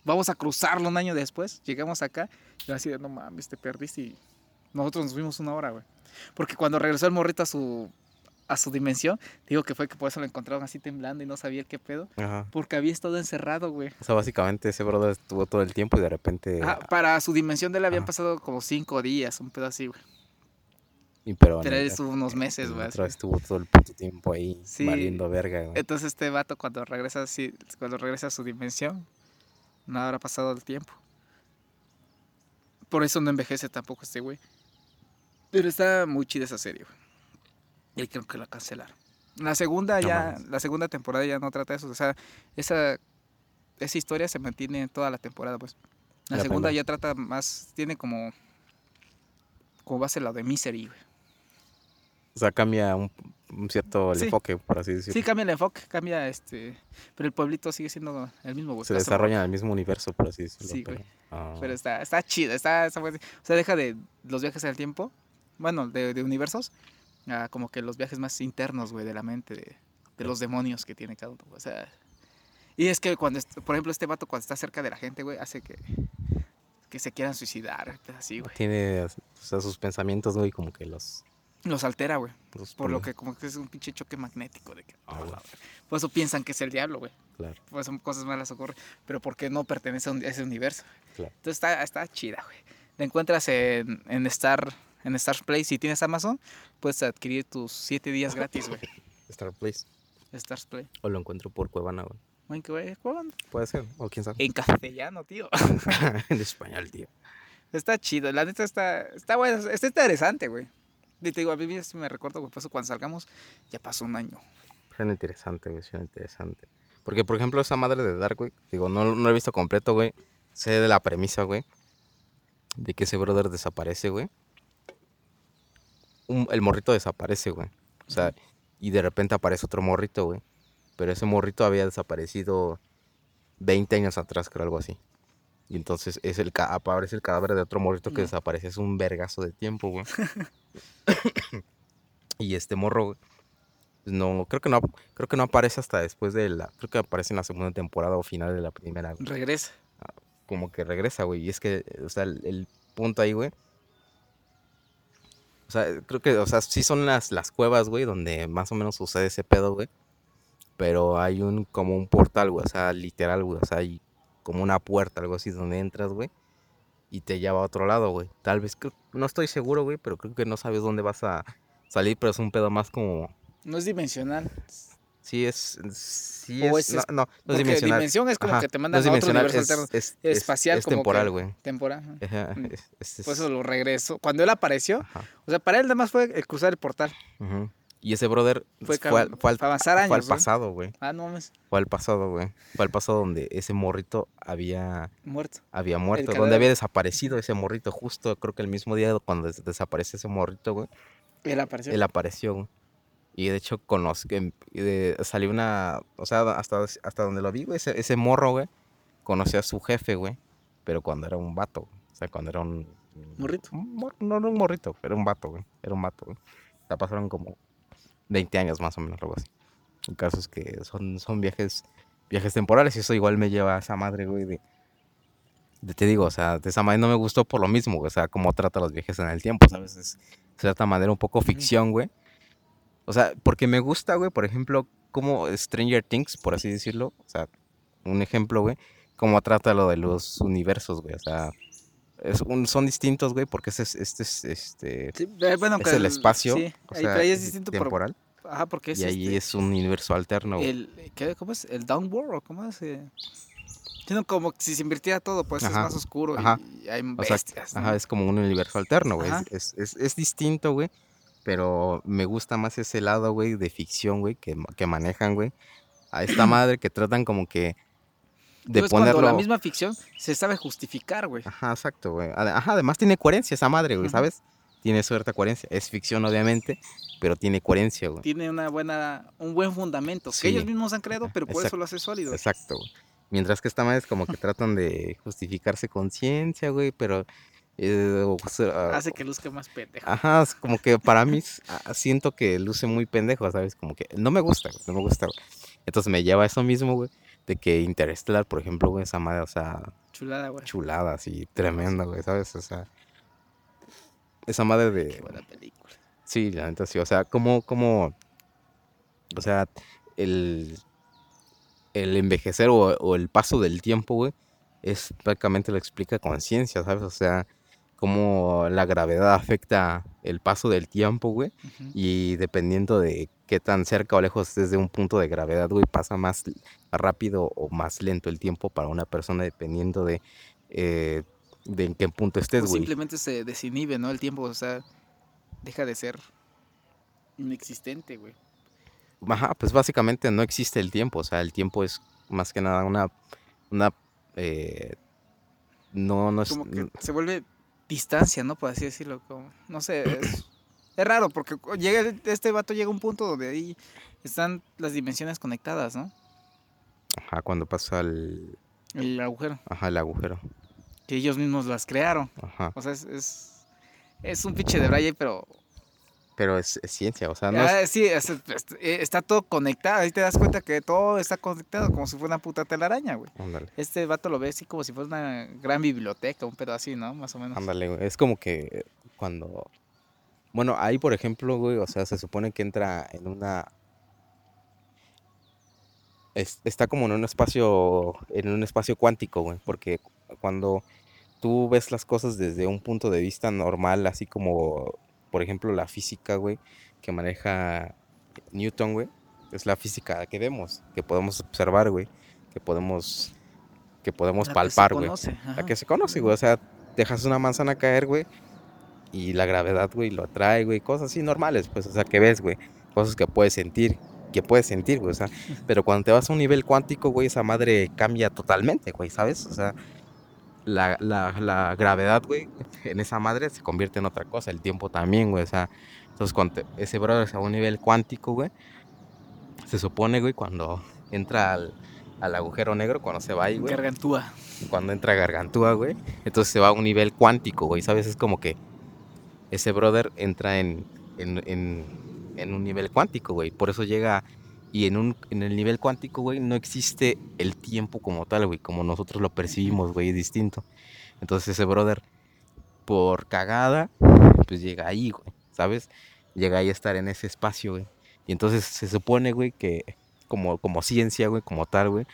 Vamos a cruzarlo un año después. Llegamos acá y así de, no mames, te perdiste y nosotros nos fuimos una hora, güey. Porque cuando regresó el morrito a su, a su dimensión, digo que fue que por eso lo encontraron así temblando y no sabía qué pedo. Ajá. Porque había estado encerrado, güey. O sea, básicamente ese brother estuvo todo el tiempo y de repente. Ah, para su dimensión de él habían Ajá. pasado como cinco días, un pedo así, güey. Y pero. Pero él estuvo unos meses, güey. estuvo todo el puto tiempo ahí Sí. valiendo verga, güey. Entonces este vato cuando regresa así, cuando regresa a su dimensión, no habrá pasado el tiempo. Por eso no envejece tampoco este güey. Pero está muy chida esa serie, güey. Y creo que la cancelaron. La segunda No ya, la segunda temporada ya no trata de eso. O sea, esa, esa historia se mantiene toda la temporada, pues. La, La segunda primera. ya trata más, tiene como, como base la de Misery, güey. O sea, cambia un, un cierto el Sí. enfoque, por así decirlo. Sí, cambia el enfoque, cambia este, pero el pueblito sigue siendo el mismo, güey. Se desarrolla en el mismo universo, por así decirlo. Sí, pero- güey. Ah. Pero está, está chido, está, está. O sea, deja de los viajes en el tiempo, bueno, de, de universos, a como que los viajes más internos, güey, de la mente, de de los demonios que tiene cada uno. O sea, y es que cuando, por ejemplo, este vato cuando está cerca de la gente, güey, hace que, que se quieran suicidar, así, güey. Tiene, o sea, sus pensamientos, güey, como que los... Los altera, güey. los Por lo que como que es un pinche choque magnético. De que, Ah, güey. por eso piensan que es el diablo, güey. Claro, Pues son cosas malas ocurren. Pero porque no pertenece a, un- a ese universo. claro. Entonces está, está chida, güey. La encuentras en, en Star en Stars Play. Si tienes Amazon, puedes adquirir tus 7 días gratis, güey. Star Place. Stars Play. O lo encuentro por Cuevana, güey. Güey, ¿qué? ¿Cuál? Puede ser, o quién sabe. En castellano, tío. en español, tío. Está chido, la neta está, está bueno, está interesante, güey. Y te digo, a mí sí me recuerdo, güey, por eso cuando salgamos, ya pasó un año. Suena interesante, güey, suena interesante. Porque, por ejemplo, esa madre de Dark, güey, digo, no, no lo he visto completo, güey. Sé de la premisa, güey, de que ese brother desaparece, güey. Un- el morrito desaparece, güey. O sea, y de repente aparece otro morrito, güey. Pero ese morrito había desaparecido 20 años atrás, creo, algo así. Y entonces es el, aparece el cadáver de otro morrito que No. desaparece. Es un vergazo de tiempo, güey. y este morro, güey, no, creo que no, creo que no aparece hasta después de la, creo que aparece en la segunda temporada o final de la primera, güey. Regresa. como que regresa, güey. Y es que, o sea, el, el punto ahí, güey. O sea, creo que, o sea, sí son las, las cuevas, güey, donde más o menos sucede ese pedo, güey. Pero hay un, como un portal, güey, o sea, literal, güey. O sea, hay como una puerta, algo así, donde entras, güey. Y te lleva a otro lado, güey. Tal vez, creo- no estoy seguro, güey, pero creo que no sabes dónde vas a salir, pero es un pedo más como... No es dimensional. Sí es... Sí O es... es- no, no, no es dimensional. dimensión es como Ajá, que te mandan a otro universo es, alterno. es- es- espacial es como temporal, güey. Temporal. ajá. Ajá, Mm. Por es- eso lo regresó. Cuando él apareció, ajá. o sea, para él nada más fue el cruzar el portal. Ujú. Y ese brother Fue, fue, al, fue al- fue al pasado, güey. Ah, no mames, Fue al pasado, güey. Fue al pasado donde ese morrito había, muerto. había muerto. Donde había desaparecido ese morrito. Justo creo que el mismo día cuando des- desaparece ese morrito, güey. Él apareció. Él apareció, güey. Y de hecho de- salió una, o sea, hasta, hasta donde lo vi, güey, ese, ese morro, güey, conoció a su jefe, güey, pero cuando era un vato, güey. o sea, cuando era un... ¿Morrito? un no, no un morrito, era un vato, güey, era un vato, güey. Sea, pasaron como 20 años más o menos, algo así. El caso es que son, son viajes, viajes temporales y eso igual me lleva a esa madre, güey, de... de- te digo, o sea, de esa manera no me gustó por lo mismo, güey, o sea, cómo trata los viajes en el tiempo, ¿sabes? Es de cierta manera un poco ficción, güey. O sea, porque me gusta, güey, por ejemplo, como Stranger Things, por así decirlo. O sea, un ejemplo, güey, cómo trata lo de los universos, güey. O sea, es un- son distintos, güey, porque este es, este es, este, Sí, eh, bueno, es el espacio, Sí, o ahí, sea, ahí es distinto por, Ajá, porque es y ahí este, es un universo alterno, güey. el, ¿qué, ¿cómo es? ¿El Downworld o cómo es? Eh, Sino como si se invirtiera todo, pues es más oscuro ajá. y hay O sea, bestias. ¿no? Ajá, es como un universo alterno, güey. Es, es, es, distinto, güey. Pero me gusta más ese lado, güey, de ficción, güey, que, que manejan, güey. A esta madre que tratan como que de cuando la misma ficción se sabe justificar, güey. Ajá, exacto, güey. Ajá, además tiene coherencia esa madre, güey. ¿sabes? Tiene cierta coherencia. Es ficción, obviamente, pero tiene coherencia, güey. Tiene una buena, un buen fundamento, Sí. que ellos mismos han creado, pero por eso Exacto. lo hace sólido. Exacto, güey. Mientras que esta madre es como que tratan de justificarse con ciencia, güey, pero... eh, o sea, Hace que luzca más pendejo. Ajá, es como que para mí s- ah, siento que luce muy pendejo, ¿sabes? Como que no me gusta, güey, no me gusta, güey. Entonces me lleva a eso mismo, güey, de que Interstellar, por ejemplo, güey, esa madre, o sea, Chulada, güey. chulada, así, tremenda, güey, ¿sabes? O sea, esa madre Qué de... buena película. Sí, la neta sí, o sea, como, como, o sea, el, el envejecer o, o el paso del tiempo, güey, es prácticamente lo explica con ciencia, ¿sabes? O sea, cómo la gravedad afecta el paso del tiempo, güey, y dependiendo de qué tan cerca o lejos estés de un punto de gravedad, güey, pasa más rápido o más lento el tiempo para una persona dependiendo de, eh, de en qué punto estés, güey. simplemente se desinhibe, ¿no? El tiempo, o sea, deja de ser inexistente, güey. Ajá, pues básicamente no existe el tiempo, o sea, el tiempo es más que nada una, una, eh, no, no es, Como que se vuelve distancia, ¿no? Por así decirlo. Como, no sé, es, es raro porque llega este vato llega a un punto donde ahí están las dimensiones conectadas, ¿no? ajá, cuando pasa el, El agujero. ajá, el agujero, Que ellos mismos las crearon. ajá, O sea, es, es, es un pinche de Braille, pero Pero es, es ciencia, o sea, no Ah, es... sí, es- es- está todo conectado. Ahí te das cuenta que todo está conectado como si fuera una puta telaraña, güey. Ándale, Este vato lo ve así como si fuera una gran biblioteca, un pedo así, ¿no? Más o menos. ándale, güey. Es como que cuando... Bueno, ahí, por ejemplo, güey, o sea, se supone que entra en una... es- está como en un espacio, en un espacio cuántico, güey, porque cuando tú ves las cosas desde un punto de vista normal, así como, por ejemplo, la física, güey, que maneja Newton, güey, es la física que vemos, que podemos observar, güey, que podemos, que podemos La palpar, güey. La que se conoce, güey, o sea, dejas una manzana caer, güey, y la gravedad, güey, lo atrae, güey, cosas así normales, pues, o sea, que ves, güey, cosas que puedes sentir, que puedes sentir, güey, o sea, pero cuando te vas a un nivel cuántico, güey, esa madre cambia totalmente, güey, ¿sabes? O sea, la, la, la gravedad, güey, en esa madre se convierte en otra cosa, el tiempo también, güey, o sea, entonces cuando te- ese brother es a un nivel cuántico, güey, se supone, güey, cuando entra al, al agujero negro, cuando se va ahí, güey, Gargantúa. cuando entra Gargantúa, güey. Entonces se va a un nivel cuántico, güey, ¿sabes? Es como que ese brother entra en, en, en- un nivel cuántico, güey. Por eso llega... Y en, un, en el nivel cuántico, güey, no existe el tiempo como tal, güey. Como nosotros lo percibimos, güey, es distinto. Entonces ese brother, por cagada, pues llega ahí, güey, ¿sabes? Llega ahí a estar en ese espacio, güey. Y entonces se supone, güey, que como, como ciencia, güey, como tal, güey,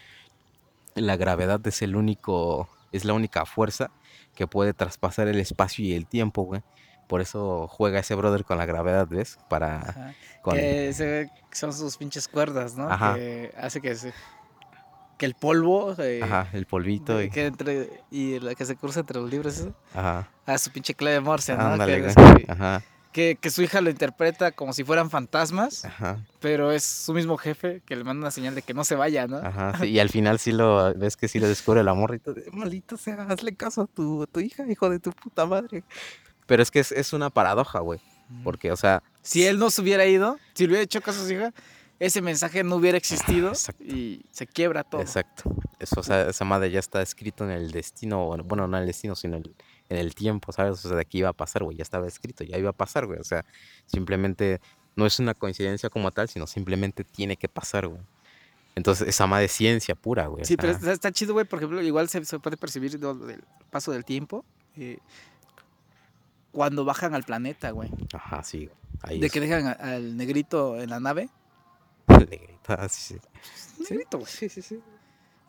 la gravedad es el único, es la única fuerza que puede traspasar el espacio y el tiempo, güey. Por eso juega ese brother con la gravedad, ¿ves? Para... Ajá. Con... Que se ve que son sus pinches cuerdas, ¿no? Ajá. Que hace que se- que el polvo eh, Ajá, el polvito y... que entre y la que se cruza entre los libros eso, Ajá, a su pinche clave Morse, ¿no? ándale, que, que- Ajá, que, que su hija lo interpreta como si fueran fantasmas, ajá, pero es su mismo jefe que le manda una señal de que no se vaya, ¿no? ajá. sí, y al final sí lo... Ves que sí lo descubre el amor y todo. Maldito sea, hazle caso a tu, a tu hija, hijo de tu puta madre. Pero es que es, es una paradoja, güey. Porque, o sea, Si él no se hubiera ido, si le hubiera hecho caso a su hija, ese mensaje no hubiera existido Exacto. y se quiebra todo. Exacto. Eso, o sea, esa madre ya está escrito en el destino, bueno, no en el destino, sino en el, en el tiempo, ¿sabes? O sea, de aquí iba a pasar, güey, ya estaba escrito, ya iba a pasar, güey. O sea, simplemente no es una coincidencia como tal, sino simplemente tiene que pasar, güey. Entonces, esa madre es ciencia pura, güey. o Sí, pero está, está chido, güey. Por ejemplo, igual se, se puede percibir del paso del tiempo eh, cuando bajan al planeta, güey. Ajá, sí, güey. Ahí De es- que dejan al negrito en la nave. le grita, sí, sí. Negrito, güey. Sí, sí, sí.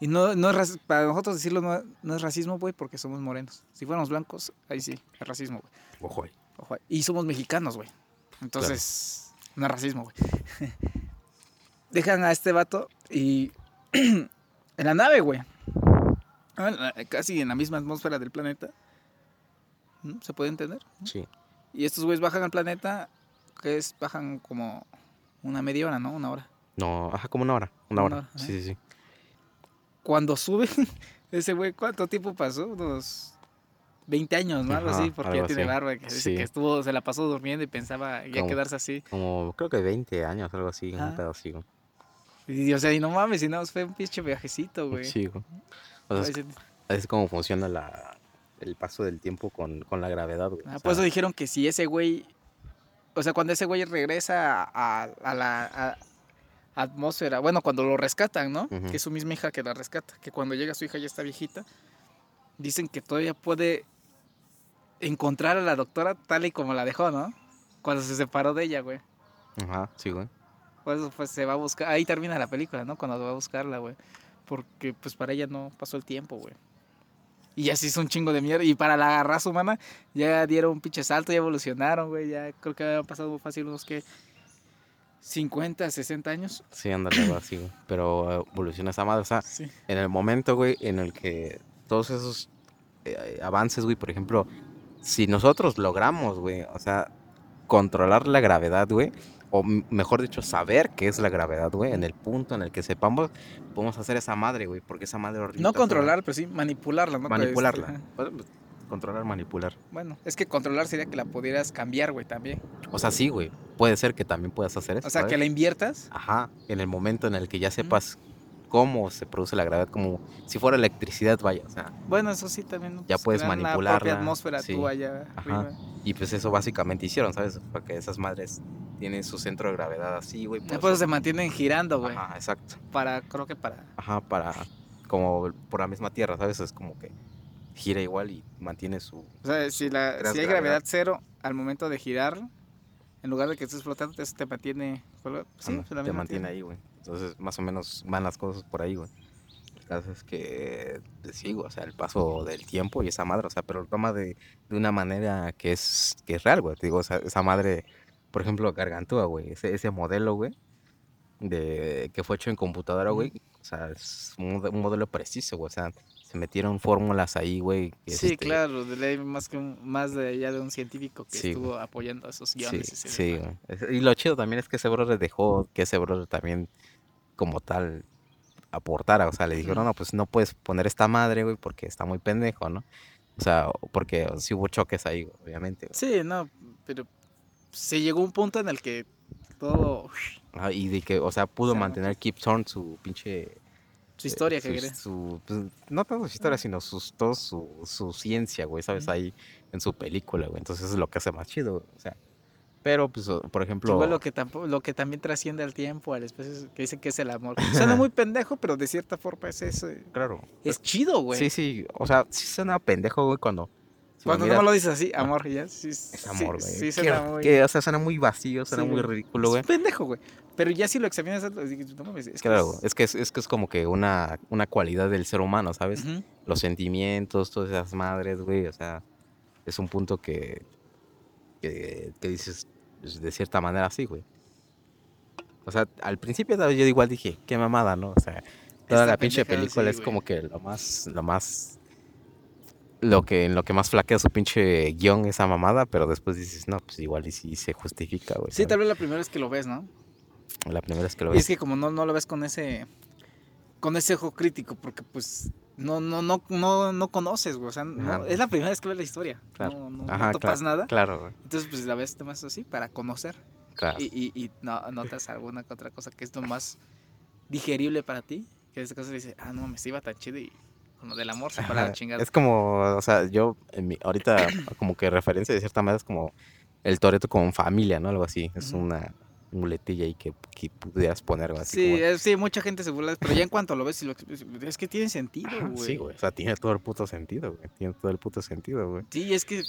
Y no, no es para nosotros decirlo no, no es racismo, güey, porque somos morenos. Si fuéramos blancos, ahí sí, es racismo, güey. Ojo ahí. Ojo ahí. Y somos mexicanos, güey. Entonces, no es racismo, güey. Dejan a este vato y en la nave, güey. Ah, Casi en la misma atmósfera del planeta. ¿No? ¿Se puede entender? Sí. Y estos güeyes bajan al planeta, que es, bajan como una media hora, ¿no? Una hora. No, ajá, como una hora. Una Una hora. hora, Sí, sí, sí. Cuando suben, ese güey, ¿cuánto tiempo pasó? Unos 20 años, ¿no? Algo Ajá, así, porque algo ya tiene así. barba, que Sí. que estuvo, se la pasó durmiendo y pensaba ya Como- quedarse así. Como, creo que 20 años, algo así, un güey. Y, o sea, y no mames, si no, fue un pinche viajecito, güey. Sí, güey. O sea, es Es como funciona la, el paso del tiempo con, con la gravedad, güey. Ah, por eso dijeron que si ese güey, o sea, cuando ese güey regresa a, a la a- atmósfera, bueno, cuando lo rescatan, ¿no? Que es su misma hija que la rescata, que cuando llega su hija ya está viejita, dicen que todavía puede encontrar a la doctora tal y como la dejó, ¿no? Cuando se separó de ella, güey. Ajá, sí, güey. Por eso pues se va a buscar, ahí termina la película, ¿no? Cuando va a buscarla, güey. Porque pues para ella no pasó el tiempo, güey. Y ya se hizo un chingo de mierda. Y para la raza humana ya dieron un pinche salto, ya evolucionaron, güey. Ya creo que habían pasado muy fácil unos que 50, 60 años. Sí, ándale, güey, así, güey. Pero eh, evoluciona esa madre. O sea, Sí. en el momento, güey, en el que todos esos eh, avances, güey, por ejemplo, si nosotros logramos, güey, o sea, controlar la gravedad, güey, o mejor dicho, saber qué es la gravedad, güey, en el punto en el que sepamos, podemos hacer esa madre, güey, porque esa madre No controlar, pero sí manipularla, ¿no? Manipularla. Pues, pues, Controlar, manipular. Bueno, es que controlar sería que la pudieras cambiar, güey, también. O sea, sí, güey. Puede ser que también puedas hacer eso. O sea, que la inviertas. Ajá, en el momento en el que ya sepas cómo se produce la gravedad, como si fuera electricidad, vaya, o sea, Bueno, eso sí también. Ya puedes crean La propia atmósfera sí. tú allá arriba. y pues eso básicamente hicieron, ¿sabes? Porque esas madres tienen su centro de gravedad así, güey. por Después eso- se mantienen girando, güey. Ajá, exacto. Para, creo que para. Ajá, para, como por la misma tierra, ¿sabes? Es como que gira igual y mantiene su... O sea, si, la, si hay gravedad. gravedad cero al momento de girar, en lugar de que estés flotando, eso te mantiene. Sí, Anda, pues, te mantiene ahí, güey. Entonces, más o menos van las cosas por ahí, güey. El caso es que, pues, sí, güey, o sea, el paso del tiempo y esa madre, o sea, pero lo toma de, de una manera que es, que es real, güey. Te digo, o sea, esa madre, por ejemplo, Gargantúa, güey, ese, ese modelo, güey, de, que fue hecho en computadora, güey, o sea, es un, un modelo preciso, güey, o sea, se metieron fórmulas ahí, güey. Sí, este, claro, de más que un- más de allá de un científico que Sí, estuvo apoyando esos Sí, guiones. sí, güey. Es- Y lo chido también es que ese brother dejó que ese brother también, como tal, aportara. O sea, le dijeron, Ujú. no, pues no puedes poner esta madre, güey, porque está muy pendejo, ¿no? O sea, porque sí hubo choques ahí, obviamente. güey. Sí, no, pero se llegó un punto en el que todo Ajá, y de que, o sea, pudo mantener Kip Thorne su pinche... su historia eh, quería. su- pues, no tanto su historia, sino sus, todo su, su ciencia, güey, ¿sabes? Ahí en su película, güey. Entonces eso es lo que hace más chido, güey. O sea, pero, pues, por ejemplo... Igual lo que tampoco, lo que también trasciende al tiempo, al espacio, que dicen que es el amor. Suena muy pendejo, pero de cierta forma es eso. Claro. Es chido, güey. Sí, sí, o sea, sí suena pendejo, güey, cuando... si Cuando miras, no lo dices así, amor, ya. Sí, Es amor, güey. Sí, que, suena muy. que, o sea, suena muy vacío, suena Sí, muy ridículo, güey. Es pendejo, güey. Pero ya si lo examinas, no mames, es que Claro, es- es que es, es que es como que una, una cualidad del ser humano, ¿sabes? Los sentimientos, todas esas madres, güey, o sea, es un punto que, que, que dices pues, de cierta manera así, güey. O sea, al principio yo igual dije, qué mamada, ¿no? O sea, toda la pinche película sí, es como que lo más, lo más, lo que, en lo que más flaquea su pinche guion esa mamada, pero después dices, no, pues igual y sí se justifica, güey. Sí, ¿sabes? tal vez la primera vez que lo ves, ¿no? La primera vez que lo Y ves. es que como no, no lo ves con ese con ese ojo crítico, porque pues no, no, no, no, no conoces, güey. O sea, no- es la primera vez que ves la historia. Claro. No, no, no Ajá, topas claro, nada. Claro, güey, Entonces, pues la ves más así para conocer. claro. Y, y, y no, notas alguna otra cosa que es lo más digerible para ti. Que en este caso dices, ah, no, me iba tan chido y con lo del amor se para la chingada. Es como, o sea, yo en mi- ahorita como que referencia de cierta manera es como el Toreto con familia, ¿no? Algo así. Es una muletilla ahí que, que pudieras poner, así Sí, como- es- sí, mucha gente se burla, pero ya en cuanto lo ves, lo, es que tiene sentido, güey. Sí, güey. O sea, tiene todo el puto sentido, güey. Tiene todo el puto sentido, güey. Sí, es que,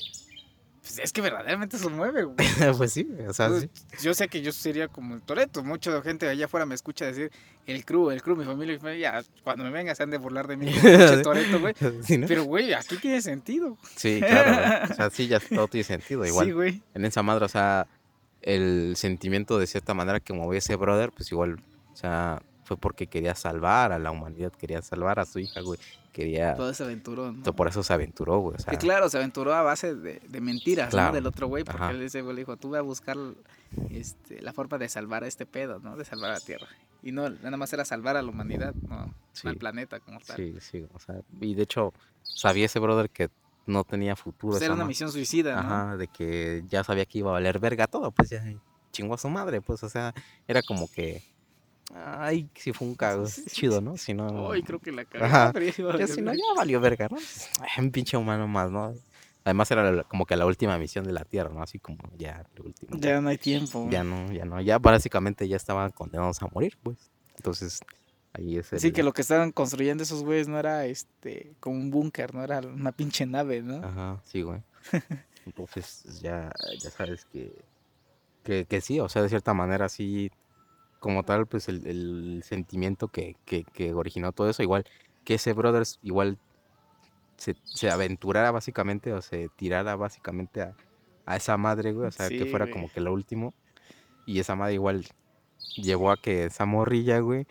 pues, es que verdaderamente se mueve, güey. pues sí, o sea, Pues, sí. Yo sé que yo sería como el Toreto. Mucha gente allá afuera me escucha decir el crew, el crew, mi familia, mi familia. Ya, cuando me vengan se han de burlar de mí Toreto, güey. Sí, ¿no? Pero, güey, aquí tiene sentido. Sí, claro, güey. O sea, sí, ya todo tiene sentido. Igual, Sí, güey. en esa madre, o sea, el sentimiento de cierta manera que movió ese brother, pues igual, o sea, fue porque quería salvar a la humanidad, quería salvar a su hija, güey. Quería... Todo se aventuró, ¿no? Por eso se aventuró, güey. O sea, claro, se aventuró a base de, de mentiras, Claro. ¿no? Del otro güey, porque Ajá. él ese güey le dijo, tú ve a buscar este, la forma de salvar a este pedo, ¿no? De salvar a la Tierra. Y no, nada más era salvar a la humanidad, no Sí. al planeta como tal. sí, sí, o sea, y de hecho, sabía ese brother que no tenía futuro. Pues era una misión suicida, ¿no? Ajá, de que ya sabía que iba a valer verga todo, pues ya chingó a su madre, pues, o sea, era como que, ay, si fue un cago, chido, ¿no? Si no, Ay, creo que la. Ajá. pero ya si no, ya valió verga, ¿no? Ay, Un pinche humano más, ¿no? Además era como que la última misión de la Tierra, ¿no? Así como ya, lo último. Ya no hay tiempo. ya no, ya no, ya básicamente ya estaban condenados a morir, pues. Entonces, ahí es el... Sí, que lo que estaban construyendo esos güeyes no era este como un búnker, no era una pinche nave, ¿no? Ajá, sí, güey. Entonces ya, ya sabes que, que, que sí, o sea, de cierta manera sí, como tal, pues el, el sentimiento que, que, que originó todo eso, igual que ese brothers igual se, se aventurara básicamente o se tirara básicamente a, a esa madre, güey, o sea, que fuera güey. como que lo último. Y esa madre igual llevó a que esa morrilla, güey,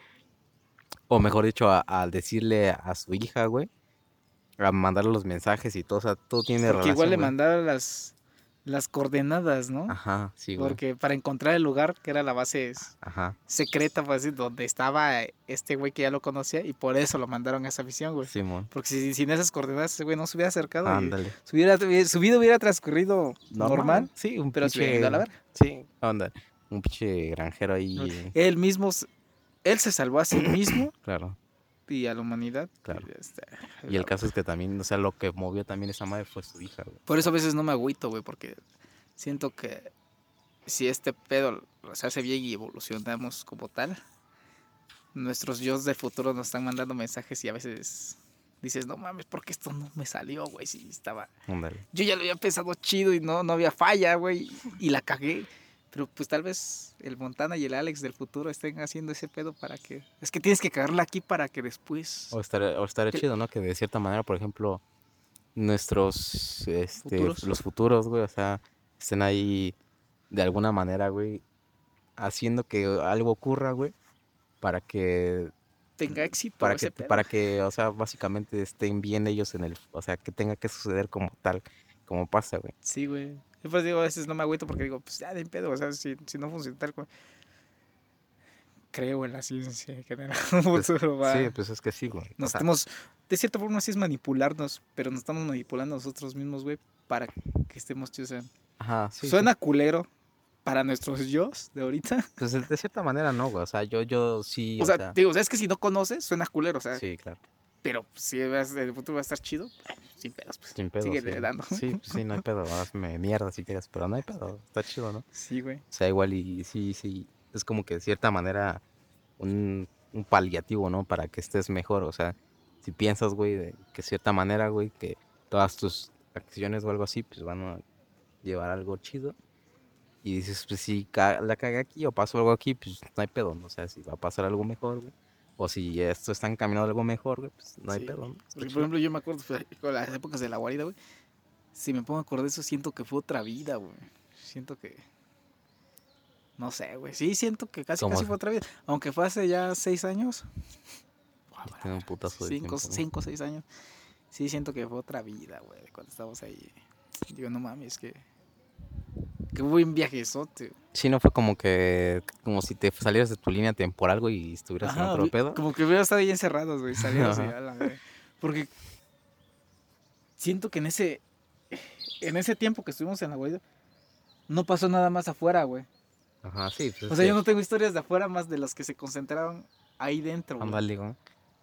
o mejor dicho, a, a decirle a su hija, güey, a mandarle los mensajes y todo, o sea, todo tiene Porque igual relación, le güey. mandaron las, las coordenadas, ¿no? Ajá, sí, güey. Porque para encontrar el lugar, que era la base Ajá, secreta, pues, donde estaba este güey que ya lo conocía, y por eso lo mandaron a esa misión, güey. Simón. Porque si, sin esas coordenadas, ese güey no se hubiera acercado. Ándale. su, vida, hubiera transcurrido normal, Sí, un pero se hubiera pinche. ido a la verga. Sí. Un pinche granjero ahí. Él mismo, él se salvó a sí mismo Claro. y a la humanidad. Claro. Y, este, Y el caso es que también, o sea, lo que movió también esa madre fue su hija, güey. Por eso a veces no me agüito, güey, porque siento que si este pedo se hace bien y evolucionamos como tal, nuestros yo del futuro nos están mandando mensajes y a veces dices, no mames, ¿por qué esto no me salió, güey? Si estaba... Yo ya lo había pensado chido y no, no había falla, güey, y la cagué. Pero pues tal vez el Montana y el Alex del futuro estén haciendo ese pedo para que... Es que tienes que cagarla aquí para que después... O estaría, o estaría Que- chido, ¿no? Que de cierta manera, por ejemplo, nuestros, este, Futuros. los futuros, güey, o sea, estén ahí de alguna manera, güey, haciendo que algo ocurra, güey, para que, Tenga éxito para que, pedo. para que, o sea, básicamente estén bien ellos en el, o sea, que tenga que suceder como tal, como pasa, güey. Sí, güey. Yo pues digo, a veces no me agüito porque digo, pues ya de pedo, o sea, si, si no funciona tal cual. Creo en la ciencia en el Pues. Sí, pues es que sí, güey. o Nos sea, estamos, de cierta forma sí es manipularnos, pero nos estamos manipulando nosotros mismos, güey, para que estemos chidos. ajá, sí, sí. Suena culero para nuestros yo de ahorita. Pues de cierta manera no, güey, o sea, yo, yo sí, o sea, digo, sea, es que si no conoces, suena culero, o sea, sí, claro. Pero si ves, el futuro va a estar chido, sin pedos, pues. Sin pedo. Síguele sí. dando. Sí, sí, no hay pedo. Hazme mierda si quieres, pero no hay pedo. Está chido, ¿no? O Sí, güey. sea, igual y sí, sí. Es como que de cierta manera un, un paliativo, ¿no? Para que estés mejor. O sea, si piensas, güey, de que de cierta manera, güey, que todas tus acciones o algo así, pues van a llevar algo chido. Y dices, pues si ca- la cagué aquí o pasó algo aquí, pues no hay pedo, ¿no? O sea, si va a pasar algo mejor, güey. O si esto está encaminado a algo mejor, güey, pues no hay Sí. pedo, Porque, por ejemplo, yo me acuerdo pues, con las épocas de la guarida, güey. Si me pongo a acordar de eso, siento que fue otra vida, güey. Siento que. No sé, güey. Sí, siento que casi, ¿Cómo casi fue otra vida. Aunque fue hace ya seis años. Tiene un putazo de Cinco, tiempo, seis años. Sí, siento que fue otra vida, güey. Cuando estábamos ahí. Digo, no mames, que. Qué buen viajezote. Sí, no fue como que, como si te salieras de tu línea temporal, güey, y estuvieras en Ajá, otro vi- pedo. Como que hubiera estado ahí encerrados, güey. Salíamos y Ajá. a la verga. Porque siento que en ese en ese tiempo que estuvimos en la guarida no pasó nada más afuera, güey. Ajá, sí. Pues O sea, que, yo no tengo historias de afuera más de las que se concentraron ahí dentro, güey. Ándale, güey.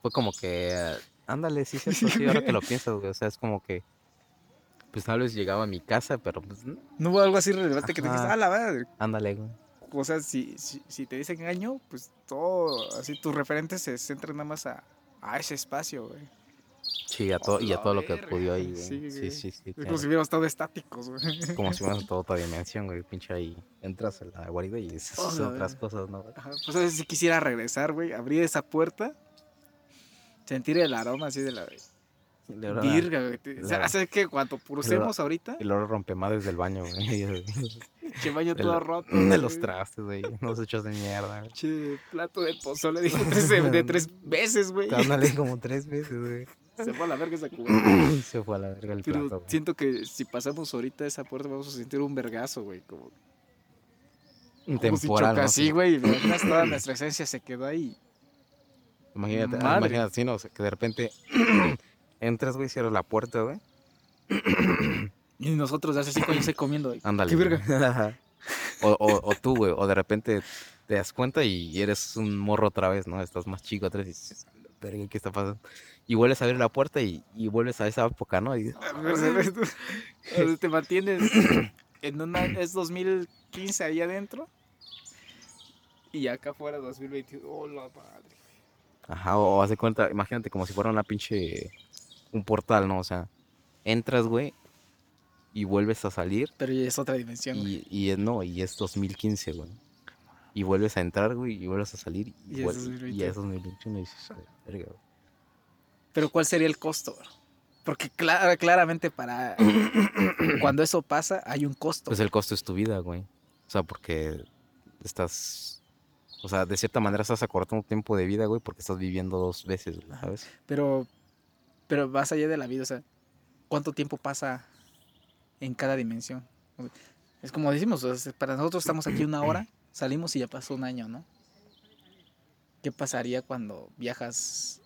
Fue como que, ándale, sí, cierto, sí, ahora que lo piensas, güey. O sea, es como que, pues tal vez llegaba a mi casa, pero pues, no, No hubo algo así relevante que te dijiste, Ajá. ah, la verdad. ándale, güey. O sea, si, si, si te dicen año, pues todo, así tus referentes se centran nada más a, a ese espacio, güey. Sí, a todo, y a todo lo que pudo ahí, güey. sí, Sí, sí, sí. Es claro. como si hubiéramos estado estáticos, güey. Como si a toda otra dimensión, güey. Pinche ahí, entras a la guarida y es Oh, otras cosas, ¿no? güey? Ajá, Pues a veces si quisiera regresar, güey, abrir esa puerta, sentir el aroma así de la- virga, güey. O sea, hace que cuando purcemos ahorita, Y luego rompemadres del baño, güey. che baño todo roto. De los trastes, güey. Los hechos de mierda, güey. Che, plato de pozole, dijo tres, de, de tres veces, güey. Ándale como tres veces, güey. Se fue a la verga esa cubeta. Se fue a la verga el Pero plato, siento que si pasamos ahorita esa puerta vamos a sentir un vergazo, güey. Como, Un como si temporal, así, güey. toda nuestra esencia se quedó ahí. Imagínate, imagínate, sí, no, o sea, que de repente entras, güey, cierras la puerta, güey. Y nosotros hace cinco años comiendo, güey. Ándale. Qué verga. O, o, o tú, güey, o de repente te das cuenta y eres un morro otra vez, ¿no? Estás más chico otra vez y dices, verga, ¿qué está pasando? Y vuelves a abrir la puerta y, y vuelves a esa época, ¿no? Y, O sea, te mantienes en una. Es 2015 ahí adentro. Y acá afuera 2021. Oh, la madre. Ajá, o, de cuenta, imagínate como si fuera una pinche, un portal, ¿no? O sea, entras, güey, y vuelves a salir Pero ya es otra dimensión, güey. y, y es- no, y es 2015, güey. Y vuelves a entrar, güey, y vuelves a salir y, Y es vuel- 2021. y es 2021 y dices, "A la verga, güey". Pero ¿cuál sería el costo? bro? Porque clara- claramente para cuando eso pasa hay un costo. Pues el costo es tu vida, güey. O sea, porque estás, o sea, de cierta manera estás acortando tiempo de vida, güey, porque estás viviendo dos veces, güey. ¿sabes? Pero, pero más allá de la vida, o sea, ¿cuánto tiempo pasa en cada dimensión? Es como decimos, o sea, para nosotros estamos aquí una hora, salimos y ya pasó un año, ¿no? ¿Qué pasaría cuando viajas,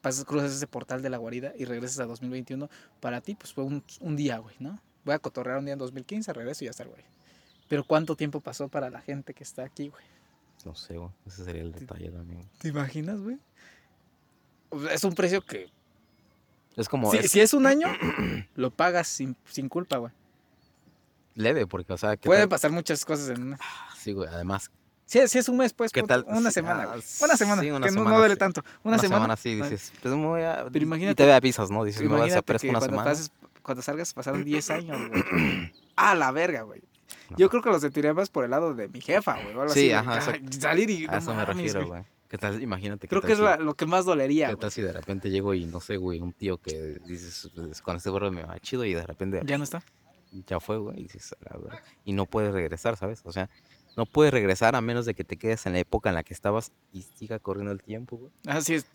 pasas, cruzas ese portal de la guarida y regresas a 2021? Para ti, pues fue un, un día, güey, ¿no? Voy a cotorrear un día en 2015, regreso y ya está, güey. Pero ¿cuánto tiempo pasó para la gente que está aquí, güey? No sé, güey. Ese sería el detalle también. ¿Te imaginas, güey? Es un precio que. Es como. Si es si es un año, lo pagas sin, sin culpa, güey. leve, porque, o sea, ¿qué Pueden pasar muchas cosas en una. Sí, güey. Además, Si, si es un mes, pues. ¿Qué tal? Una semana, ah, güey. Una semana. sí, una que no- no, semana, duele sí. tanto. una, Una, semana, semana. sí Ah, dices, pues me voy a. Pero y imagínate- te ve avisas, ¿no? Dices, me voy a desaparecer una cuando, semana. pases- cuando salgas pasaron 10 años, güey. A la verga, güey. Yo creo que lo sentiría más por el lado de mi jefa, güey. Sí, así, ajá, ah. Salir y. A no eso me mames, refiero, güey. Güey. ¿Qué tal? Imagínate. Creo que es la- lo que más dolería, ¿Qué güey. tal si de repente llego y no sé, güey, un tío que dices, pues, con este gorro me va chido y de repente Ya no está. ya fue, güey, y y no puedes regresar, ¿sabes? O sea, no puedes regresar a menos de que te quedes en la época en la que estabas y siga corriendo el tiempo, güey. Así es.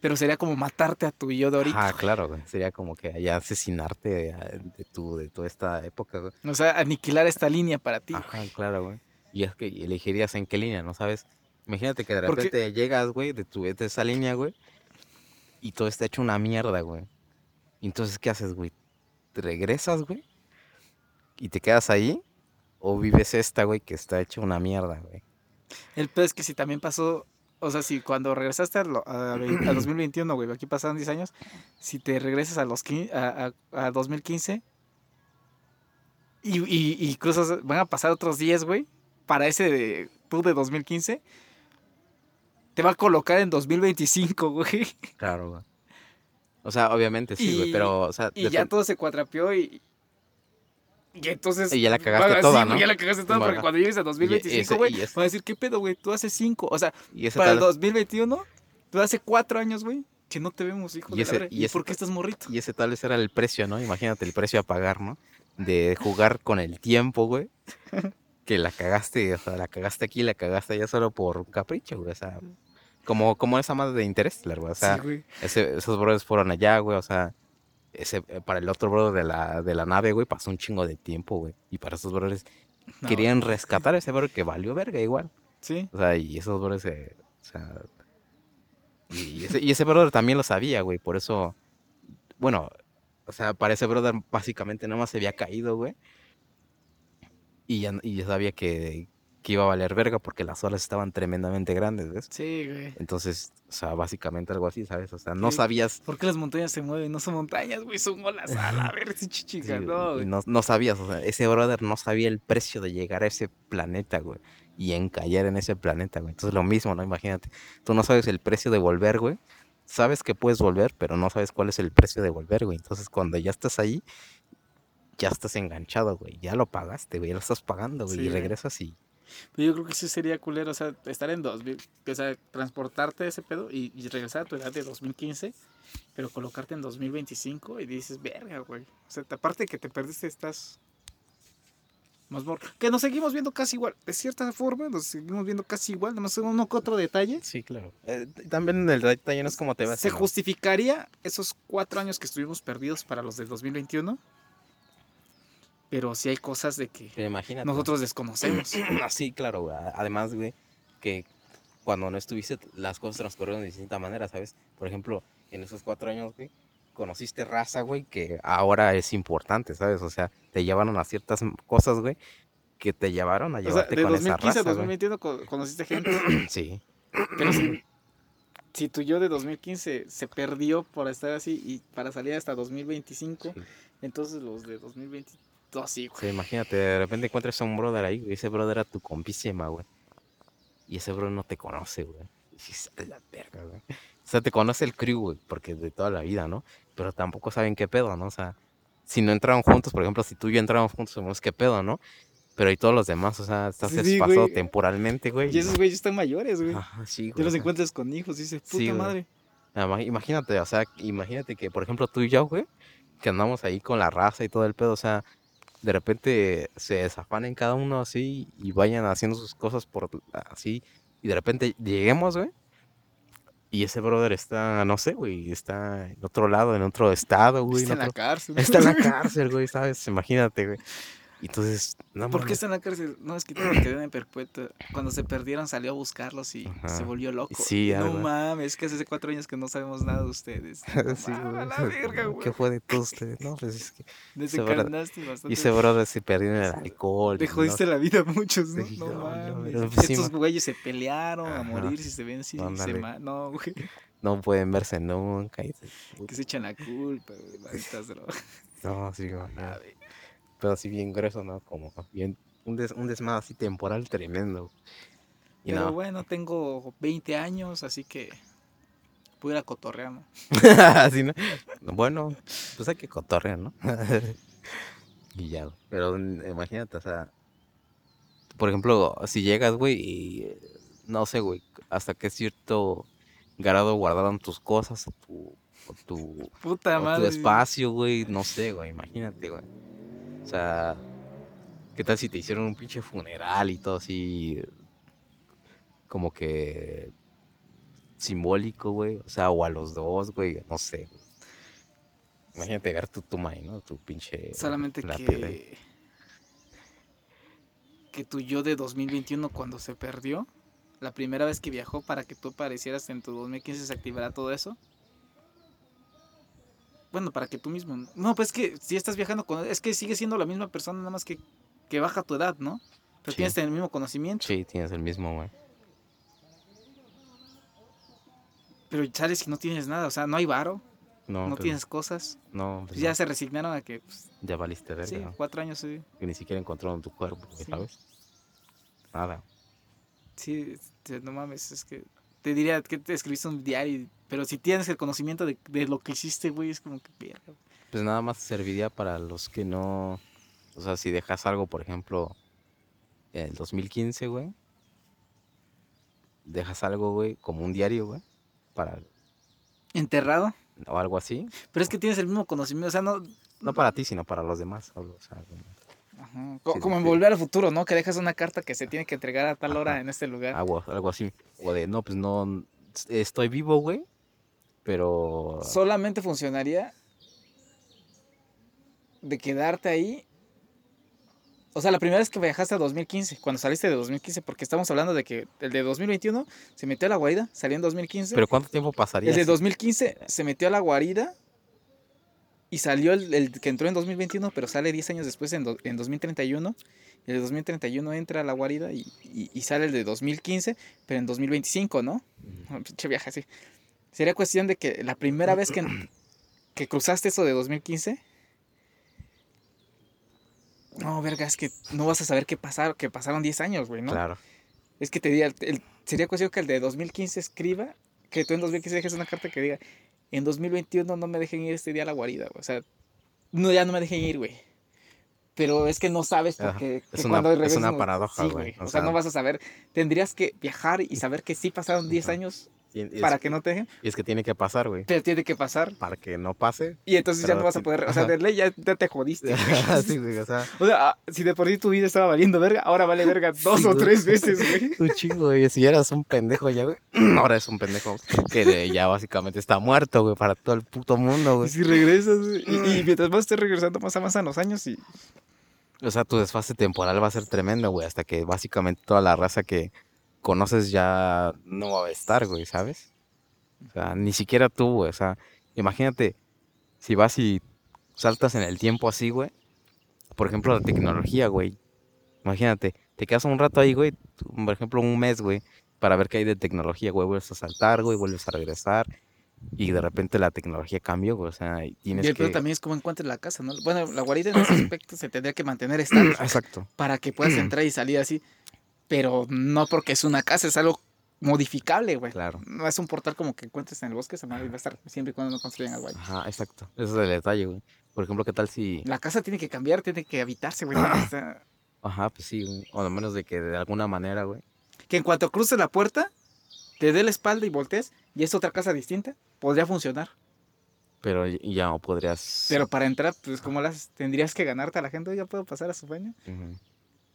Pero sería como matarte a tu yo de ahorita. Ah, claro, güey. Sería como que ya asesinarte de, de tu, de toda esta época, güey. O sea, aniquilar esta línea para ti. güey. Ajá, claro, güey. Y es que elegirías en qué línea, ¿no sabes? Imagínate que de Porque- repente llegas, güey, de, tu, de esa línea, güey, y todo está hecho una mierda, güey. Entonces, ¿qué haces, güey? ¿Te regresas, güey? ¿Y te quedas ahí? ¿O vives esta, güey, que está hecha una mierda, güey? El peor es que si también pasó. O sea, si cuando regresaste a, lo- a, a 2021, güey, aquí pasaron 10 años. Si te regresas a los a- a 2015 y, y, y cruzas, van a pasar otros 10, güey, para ese de, tú de 2015, te va a colocar en 2025, güey. Claro, güey. O sea, obviamente sí, güey, pero, o sea, Y ya todo se cuatrapeó y. Y entonces. Y ya la cagaste toda, güey, ¿no? Ya la cagaste toda, porque Bueno. cuando llegues a ese- 2025, y güey, van a decir, ¿qué pedo, güey? Tú hace 5. O sea, y para el tal- 2021, tú hace 4 años, güey, que no te vemos, hijo Y de ese- la y ¿Y, ese por qué estás morrito? Y ese tal vez era el precio, ¿no? Imagínate el precio a pagar, ¿no? De jugar con el tiempo, güey. Que la cagaste, o sea, la cagaste aquí, la cagaste allá solo por capricho, güey. O sea, como, como esa madre de interés, güey. O sea, sí, güey. ese- esos brothers fueron allá, güey. O sea, ese, eh, para el otro brother de la, de la nave, güey, pasó un chingo de tiempo, güey. Y para esos brothers No, querían rescatar a ese brother que valió verga igual. Sí. O sea, y esos brothers, eh, o sea... Y ese, y ese brother también lo sabía, güey, por eso... Bueno, o sea, para ese brother básicamente nada más se había caído, güey. Y ya, y ya sabía que, que iba a valer verga porque las olas estaban tremendamente grandes, ¿ves? Sí, güey. Entonces, o sea, básicamente algo así, ¿sabes? O sea, no Sí. sabías... ¿Por qué las montañas se mueven? No son montañas, güey, son olas. A la sí, sí, chichica. güey, no, güey. no, no sabías, o sea, ese brother no sabía el precio de llegar a ese planeta, güey. Y encallar en ese planeta, güey. Entonces lo mismo, ¿no? Imagínate. Tú no sabes el precio de volver, güey. Sabes que puedes volver, pero no sabes cuál es el precio de volver, güey. Entonces cuando ya estás ahí, ya estás enganchado, güey. Ya lo pagaste, güey. Ya lo estás pagando, güey. Sí, y regresas y... Pero yo creo que sí sería culero, o sea, estar en 2000, o sea, transportarte ese pedo y, y regresar a tu edad de 2015, pero colocarte en 2025 y dices, verga, güey. O sea, te- aparte de que te perdiste, estás más mor... Que nos seguimos viendo casi igual, de cierta forma, nos seguimos viendo casi igual, nada más uno que otro detalle. Sí, claro. Eh, también el detalle no es como te ves. ¿Se justificaría esos cuatro años que estuvimos perdidos para los del 2021? Pero sí hay cosas de que Imagínate. nosotros desconocemos. Ah, sí, claro, güey. A- Además, güey, que cuando no estuviste, las cosas transcurrieron de distinta manera, ¿sabes? Por ejemplo, en esos cuatro años, güey, conociste raza, güey, que ahora es importante, ¿sabes? O sea, te llevaron a ciertas cosas, güey, que te llevaron a O sea, llevarte de con 2015 esa a raza, güey. 2021 co- conociste gente. Sí, Pero si, si tu yo de 2015 se perdió por estar así y para salir hasta 2025, sí. entonces los de 2022 sí, güey. Sí, imagínate, de repente encuentras a un brother ahí, güey, ese brother era tu compísima, güey. Y ese brother no te conoce, güey. Y dices, "A la verga, güey. O sea, te conoce el crew, güey, porque de toda la vida, ¿no? Pero tampoco saben qué pedo, ¿no? O sea, si no entraron juntos, por ejemplo, si tú y yo entramos juntos, sabemos qué pedo, ¿no? Pero y todos los demás, o sea, estás Sí, güey. temporalmente, güey. Y esos güeyes están mayores, güey. Ajá, sí, Te güey. los o sea, encuentras con hijos y dices, puta Sí, güey. madre. Ima- Imagínate, o sea, imagínate que, por ejemplo, tú y yo, güey, que andamos ahí con la raza y todo el pedo, o sea, de repente se desafanen cada uno así y vayan haciendo sus cosas por así, y de repente lleguemos, güey, y ese brother está, no sé, güey, está en otro lado, en otro estado, güey, Está en en la cárcel. está en la cárcel, güey, ¿sabes? Imagínate, güey. Entonces, no ¿Por qué está en la cárcel? No, es que tiene que en perpetua. Cuando se perdieron salió a buscarlos y Ajá. se volvió loco. Sí, no mames, es que hace cuatro años que no sabemos nada de ustedes. No Sí, mames, la verga, güey. ¿Qué fue de todos ustedes? No, pues es que. Desencarnaste bastante. Y ese brother se perdió en el alcohol. Y jodiste la vida a muchos, ¿no? Sí, No, mames. pero pues Estos güeyes se pelearon a morir si se ven así. Se No, güey. No pueden verse nunca. y- Que se echan la culpa, güey. malditas drogas. No, sí, güey. Pero así bien grueso, ¿no? Como bien. Un, des, un desmadre así temporal tremendo. Y Pero no. bueno, tengo 20 años, así que puedo ir a cotorrear, ¿no? Así, ¿no? Bueno, pues hay que cotorrear, ¿no? y ya. Pero imagínate, o sea, por ejemplo, si llegas, güey, y eh, no sé, güey, hasta qué cierto grado guardaron tus cosas o tu, o tu, Puta o tu madre. espacio, güey, no sé, güey, imagínate, güey. O sea, ¿qué tal si te hicieron un pinche funeral y todo así, como que simbólico, güey? O sea, o a los dos, güey, no sé. Imagínate ver tu tumba ahí, ¿no? Tu pinche Solamente ahí. que. Que tu yo de 2021, cuando se perdió, la primera vez que viajó para que tú aparecieras en tu 2015, se activará todo eso. Bueno, para que tú mismo. No, pues es que si estás viajando con. Es que sigue siendo la misma persona, nada más que, que baja tu edad, ¿no? Pero Sí. tienes el mismo conocimiento. Sí, tienes el mismo, güey. Pero sales y no tienes nada. O sea, no hay varo, No, no pues, tienes cosas. No, pues ya no, se resignaron a que. pues, ya valiste verga, sí, ¿no? cuatro años, sí. Que ni siquiera encontraron tu cuerpo, Sí. ¿sabes? Nada. Sí, este, no mames, es que te diría que te escribiste un diario, pero si tienes el conocimiento de, de lo que hiciste, güey, es como que verga. Pues nada más serviría para los que no. O sea, si dejas algo, por ejemplo, en el 2015, güey. Dejas algo, güey, como un diario, güey. Para. Enterrado, O algo así. pero es que tienes el mismo conocimiento, o sea, no. No para ti, sino para los demás. o sea, Ajá, co- Sí, como en volver al futuro, ¿no? Que dejas una carta que se tiene que entregar a tal hora Ajá. en este lugar. algo, algo así. O de, no, pues no. Estoy vivo, güey. Pero. Solamente funcionaría de quedarte ahí. O sea, la primera vez que viajaste a 2015, cuando saliste de 2015, porque estamos hablando de que el de 2021 se metió a la guarida, salió en 2015. Pero ¿cuánto tiempo pasaría? El de si- 2015 se metió a la guarida y salió el, el que entró en 2021, pero sale 10 años después en, do- en 2031. Y el de 2031 entra a la guarida y, y- y sale el de 2015, pero en 2025, ¿no? Pinche viaje así. Sería cuestión de que la primera vez que, que cruzaste eso de 2015. No, verga, es que no vas a saber qué pasar, que pasaron 10 años, güey, ¿no? Claro. Es que te diga, el- el- sería cuestión que el de 2015 escriba, que tú en 2015 dejes una carta que diga, en 2021 no me dejen ir este día a la guarida, güey. O sea, no, ya no me dejen ir, güey. Pero es que no sabes porque es que una- cuando es regreses, una no- paradoja, sí, güey, O, o sea, no sea- vas a saber. Tendrías que viajar y saber que sí pasaron 10 Ajá. años Y, y es, para que no te dejen, y es que tiene que pasar, güey. pero tiene que pasar. Para que no pase. Y entonces ya no vas a poder, o sea, de ley ya, ya te jodiste. sí, güey, o sea. O sea, ah, si de por sí tu vida estaba valiendo verga, ahora vale verga dos Sí, o güey. tres veces, güey. Un chingo, güey. Si eras un pendejo ya, güey. Ahora es un pendejo que ya básicamente está muerto, güey, para todo el puto mundo, Y güey. si regresas, güey, y, y mientras más estés regresando, más avanzan los años y O sea, tu desfase temporal va a ser tremendo, güey, hasta que básicamente toda la raza que conoces ya no va a estar, güey, ¿sabes? O sea, ni siquiera tú, güey. O sea, imagínate si vas y saltas en el tiempo así, güey. Por ejemplo, la tecnología, güey. Imagínate, te quedas un rato ahí, güey, por ejemplo, un mes, güey, para ver qué hay de tecnología, güey. Vuelves a saltar, güey, vuelves a regresar. Y de repente la tecnología cambió, güey. O sea, y tienes Y el que... también es cómo encuentres la casa, ¿no? Bueno, la guarida en ese aspecto se tendría que mantener estable Exacto. para que puedas entrar y salir así. Pero no porque es una casa, es algo modificable, güey. Claro. No es un portal como que encuentres en el bosque, madre va a estar siempre y cuando no construyan algo ahí. Ajá, exacto. Ese es el detalle, güey. Por ejemplo, ¿qué tal si... La casa tiene que cambiar, tiene que habitarse, güey. Ajá, pues sí, güey. o al menos de que de alguna manera, güey. que en cuanto cruces la puerta, te dé la espalda y voltees y es otra casa distinta, podría funcionar. Pero ya no podrías... Pero para entrar, pues como las tendrías que ganarte a la gente, ya puedo pasar a su baño. Ujú,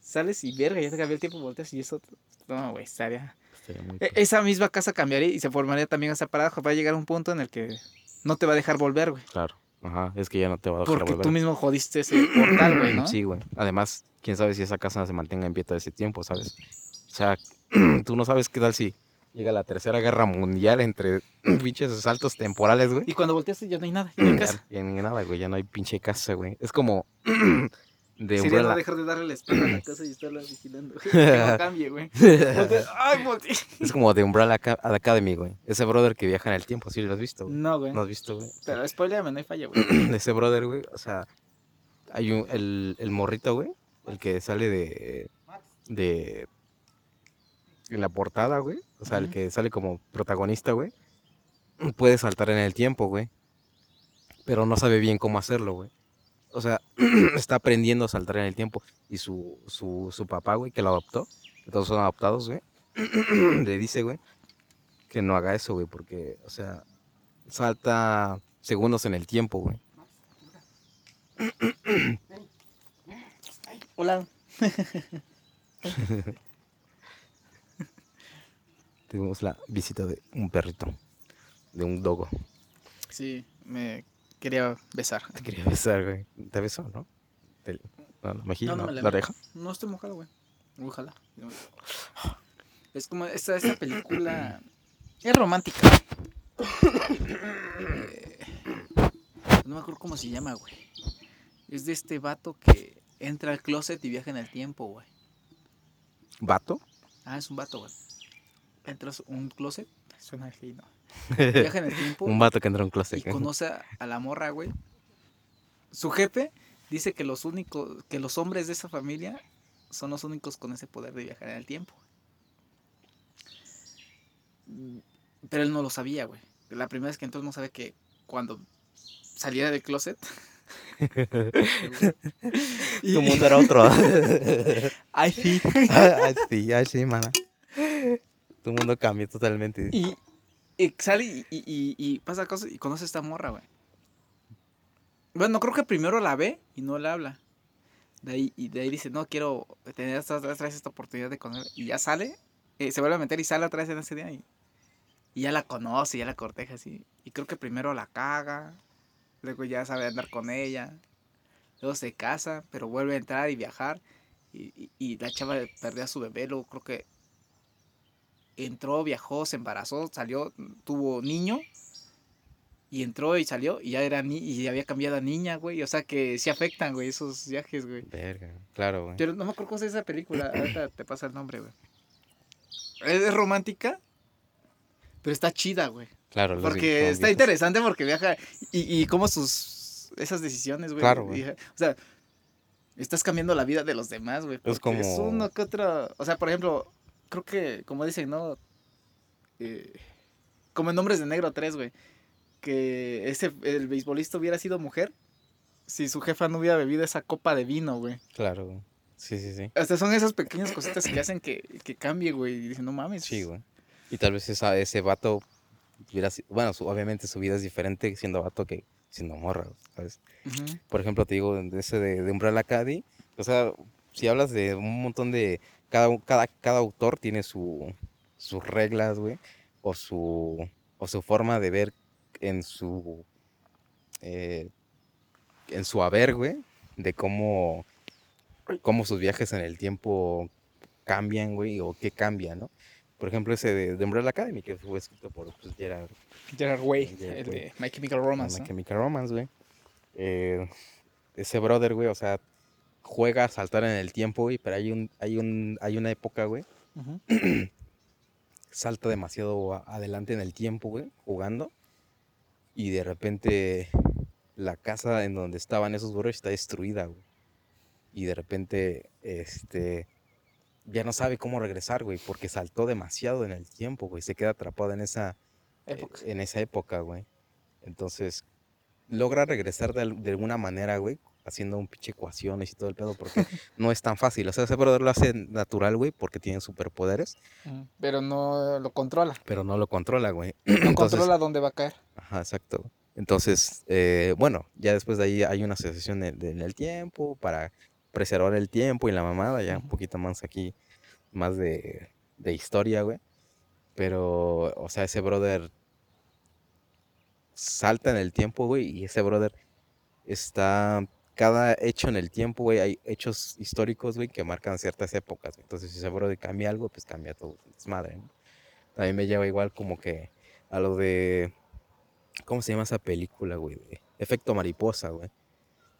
Sales y verga, ya te cambió el tiempo, volteas y eso. No, güey, estaría. estaría muy E-. Esa misma casa cambiaría y se formaría también esa parada. Va a llegar un punto en el que no te va a dejar volver, güey. Claro. Ajá, es que ya no te va a dejar Porque volver. tú mismo jodiste ese portal, güey, ¿no? Sí, güey. Además, quién sabe si esa casa se mantenga en pie todo ese tiempo, ¿sabes? O sea, tú no sabes qué tal si llega la tercera guerra mundial entre pinches saltos temporales, güey. Y cuando volteaste ya no hay nada, ya no hay casa. Ya ni nada, güey, ya no hay pinche casa, güey. Es como de Sería no Umbrella. dejar de darle la espalda a la casa y estarla vigilando. que no cambie, güey. Ay. Es como de Umbrella Aca- Academy, güey. Ese brother que viaja en el tiempo, ¿sí lo has visto? güey? No, güey. ¿No has visto, güey? Pero spoileame, no hay falla, güey. Ese brother, güey, o sea, hay un, el, el morrito, güey, el que sale de, de, en la portada, güey, o sea, el que sale como protagonista, güey, puede saltar en el tiempo, güey, pero no sabe bien cómo hacerlo, güey. O sea, está aprendiendo a saltar en el tiempo y su, su, su papá, güey, que lo adoptó, que todos son adoptados, güey, le dice, güey, que no haga eso, güey, porque, o sea, salta segundos en el tiempo, güey. Hola. Tuvimos la visita de un perrito, de un dogo. Sí, me quería besar. Te quería besar, güey. Te besó, ¿no? Te- no, la mejilla, No, no no, me la la oreja. No estoy mojado, güey. Ojalá. Es como esta, esta película. Es romántica. Eh, no me acuerdo cómo se llama, güey. Es de este vato que entra al closet y viaja en el tiempo, güey. ¿Vato? Ah, es un vato, güey. Entras un closet. Suena gay, ¿no? Viaja en el tiempo un vato que entra a un y closet. güey. conoce a, la morra, güey. Su jefe dice que los únicos, que los hombres de esa familia son los únicos con ese poder de viajar en el tiempo. Pero él no lo sabía, güey. La primera vez que entró no sabe que cuando saliera del closet. Tu mundo era otro. Ay, sí. ay, sí, ay, sí, mana. Tu mundo cambió totalmente. Y, y sale y, y- y- pasa cosas y conoce a esta morra, güey. Bueno, creo que primero la ve y no le habla. De ahí, y de ahí dice, no, quiero tener esta, otra vez esta oportunidad de conocer. Y ya sale, eh, se vuelve a meter y sale otra vez en ese día. Y, ya la conoce, ya la corteja así. Y creo que primero la caga, luego ya sabe andar con ella. Luego se casa, pero vuelve a entrar y viajar. Y la chava perdió a su bebé, luego creo que entró, viajó, se embarazó, salió, tuvo niño. Y entró y salió y ya era ni y había cambiado a niña, güey. O sea que sí afectan, güey, esos viajes, güey. Verga, claro, güey. Pero no me acuerdo cómo es esa película. Ahorita te pasa el nombre, güey. Es, romántica, pero está chida, güey. Claro, Porque está interesante porque viaja y, y cómo sus esas decisiones, güey. Claro, güey. O sea, estás cambiando la vida de los demás, güey. Es porque Es como- uno que otro. O sea, por ejemplo, creo que, como dicen, ¿no? Eh, como en Hombres de Negro 3, güey. Que ese, el beisbolista hubiera sido mujer si su jefa no hubiera bebido esa copa de vino, güey. Claro, güey. Sí, sí, sí. Hasta son esas pequeñas cositas que hacen que, que cambie, güey. Y dicen, no mames. Sí, güey. Y tal vez esa, ese vato hubiera sido... Bueno, su- obviamente su vida es diferente siendo vato que siendo morra, ¿sabes? Por ejemplo, te digo, ese de, de Umbrella Academy, o sea, si hablas de un montón de... Cada, cada, cada autor tiene su, sus reglas, güey, o su, o su forma de ver en su... eh, en su haber, güey, de cómo, cómo sus viajes en el tiempo cambian, güey, o qué cambia, ¿no? Por ejemplo, ese de, de Umbrella Academy, que fue escrito por pues, Gerard Gerard Way, Gerard el de My Chemical Romance. My ¿no? Chemical Romance, güey. Eh, ese brother, güey, o sea, juega a saltar en el tiempo, güey, pero hay un, hay un, hay una época, güey, salta demasiado adelante en el tiempo, güey, jugando. Y de repente la casa en donde estaban esos brothers está destruida, güey. Y de repente, este, ya no sabe cómo regresar, güey, porque saltó demasiado en el tiempo, güey. Se queda atrapado en esa, eh, Época. en esa época, güey. Entonces, logra regresar de alguna manera, güey, haciendo un pinche ecuaciones y todo el pedo, porque no es tan fácil. O sea, ese brother lo hace natural, güey, porque tiene superpoderes. Pero no lo controla. pero no lo controla, güey. No Entonces- controla dónde va a caer. Ajá, exacto. Entonces, eh, bueno, ya después de ahí hay una asociación en en el tiempo para preservar el tiempo y la mamada, ya un poquito más aquí, más de, de historia, güey. Pero, o sea, ese brother salta en el tiempo, güey, y ese brother está cada hecho en el tiempo, güey, hay hechos históricos, güey, que marcan ciertas épocas. güey. Entonces, si ese brother cambia algo, pues cambia todo el desmadre, ¿no? A mí me lleva igual como que a lo de. ¿Cómo se llama esa película, güey? De Efecto mariposa, güey.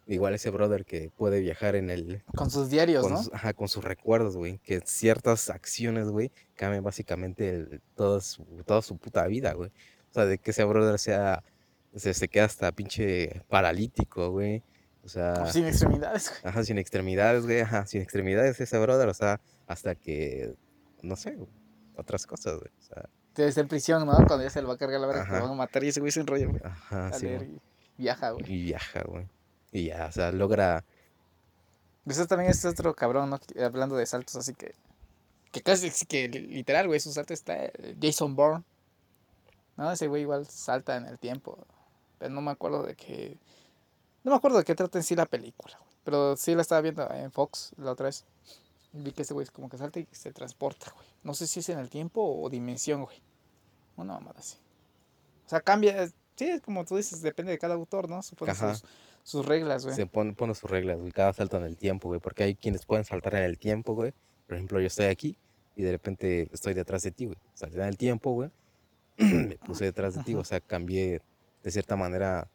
Igual ese brother que puede viajar en el. Con sus diarios, Con, ¿no? ajá, con sus recuerdos, güey. Que ciertas acciones, güey, cambian básicamente el- toda, su, toda su puta vida, güey. O sea, de que ese brother sea. Se, se queda hasta pinche paralítico, güey. O sea. Sin extremidades, güey. Ajá, sin extremidades, güey, ajá, sin extremidades ese brother, o sea, hasta que, no sé, otras cosas, güey, o sea, estar en prisión, ¿no? Cuando ya se le va a cargar la verga, que lo van a matar y ese güey se enrolla, güey. ajá, A sí, leer güey, y viaja, güey. y viaja, güey, y ya, o sea, logra, Eso también es otro cabrón, ¿no? Que- Hablando de saltos, así que. Que casi, que li- literal, güey, su salto está Jason Bourne. No, ese güey igual salta en el tiempo. Pero no me acuerdo de qué. No me acuerdo de qué trata en sí la película, güey. Pero sí la estaba viendo en Fox la otra vez. Vi que ese güey como que salta y se transporta, güey. No sé si es en el tiempo o dimensión, güey. Una mamada así. O sea, cambia. eh, Sí, es como tú dices, depende de cada autor, ¿no? Supone sus reglas, güey. se pone, pone sus reglas, güey, cada salto en el tiempo, güey, porque hay quienes pueden saltar en el tiempo, güey, por ejemplo, yo estoy aquí y de repente estoy detrás de ti, güey, salté en el tiempo, güey, me puse detrás de ti, o sea, cambié, de cierta manera,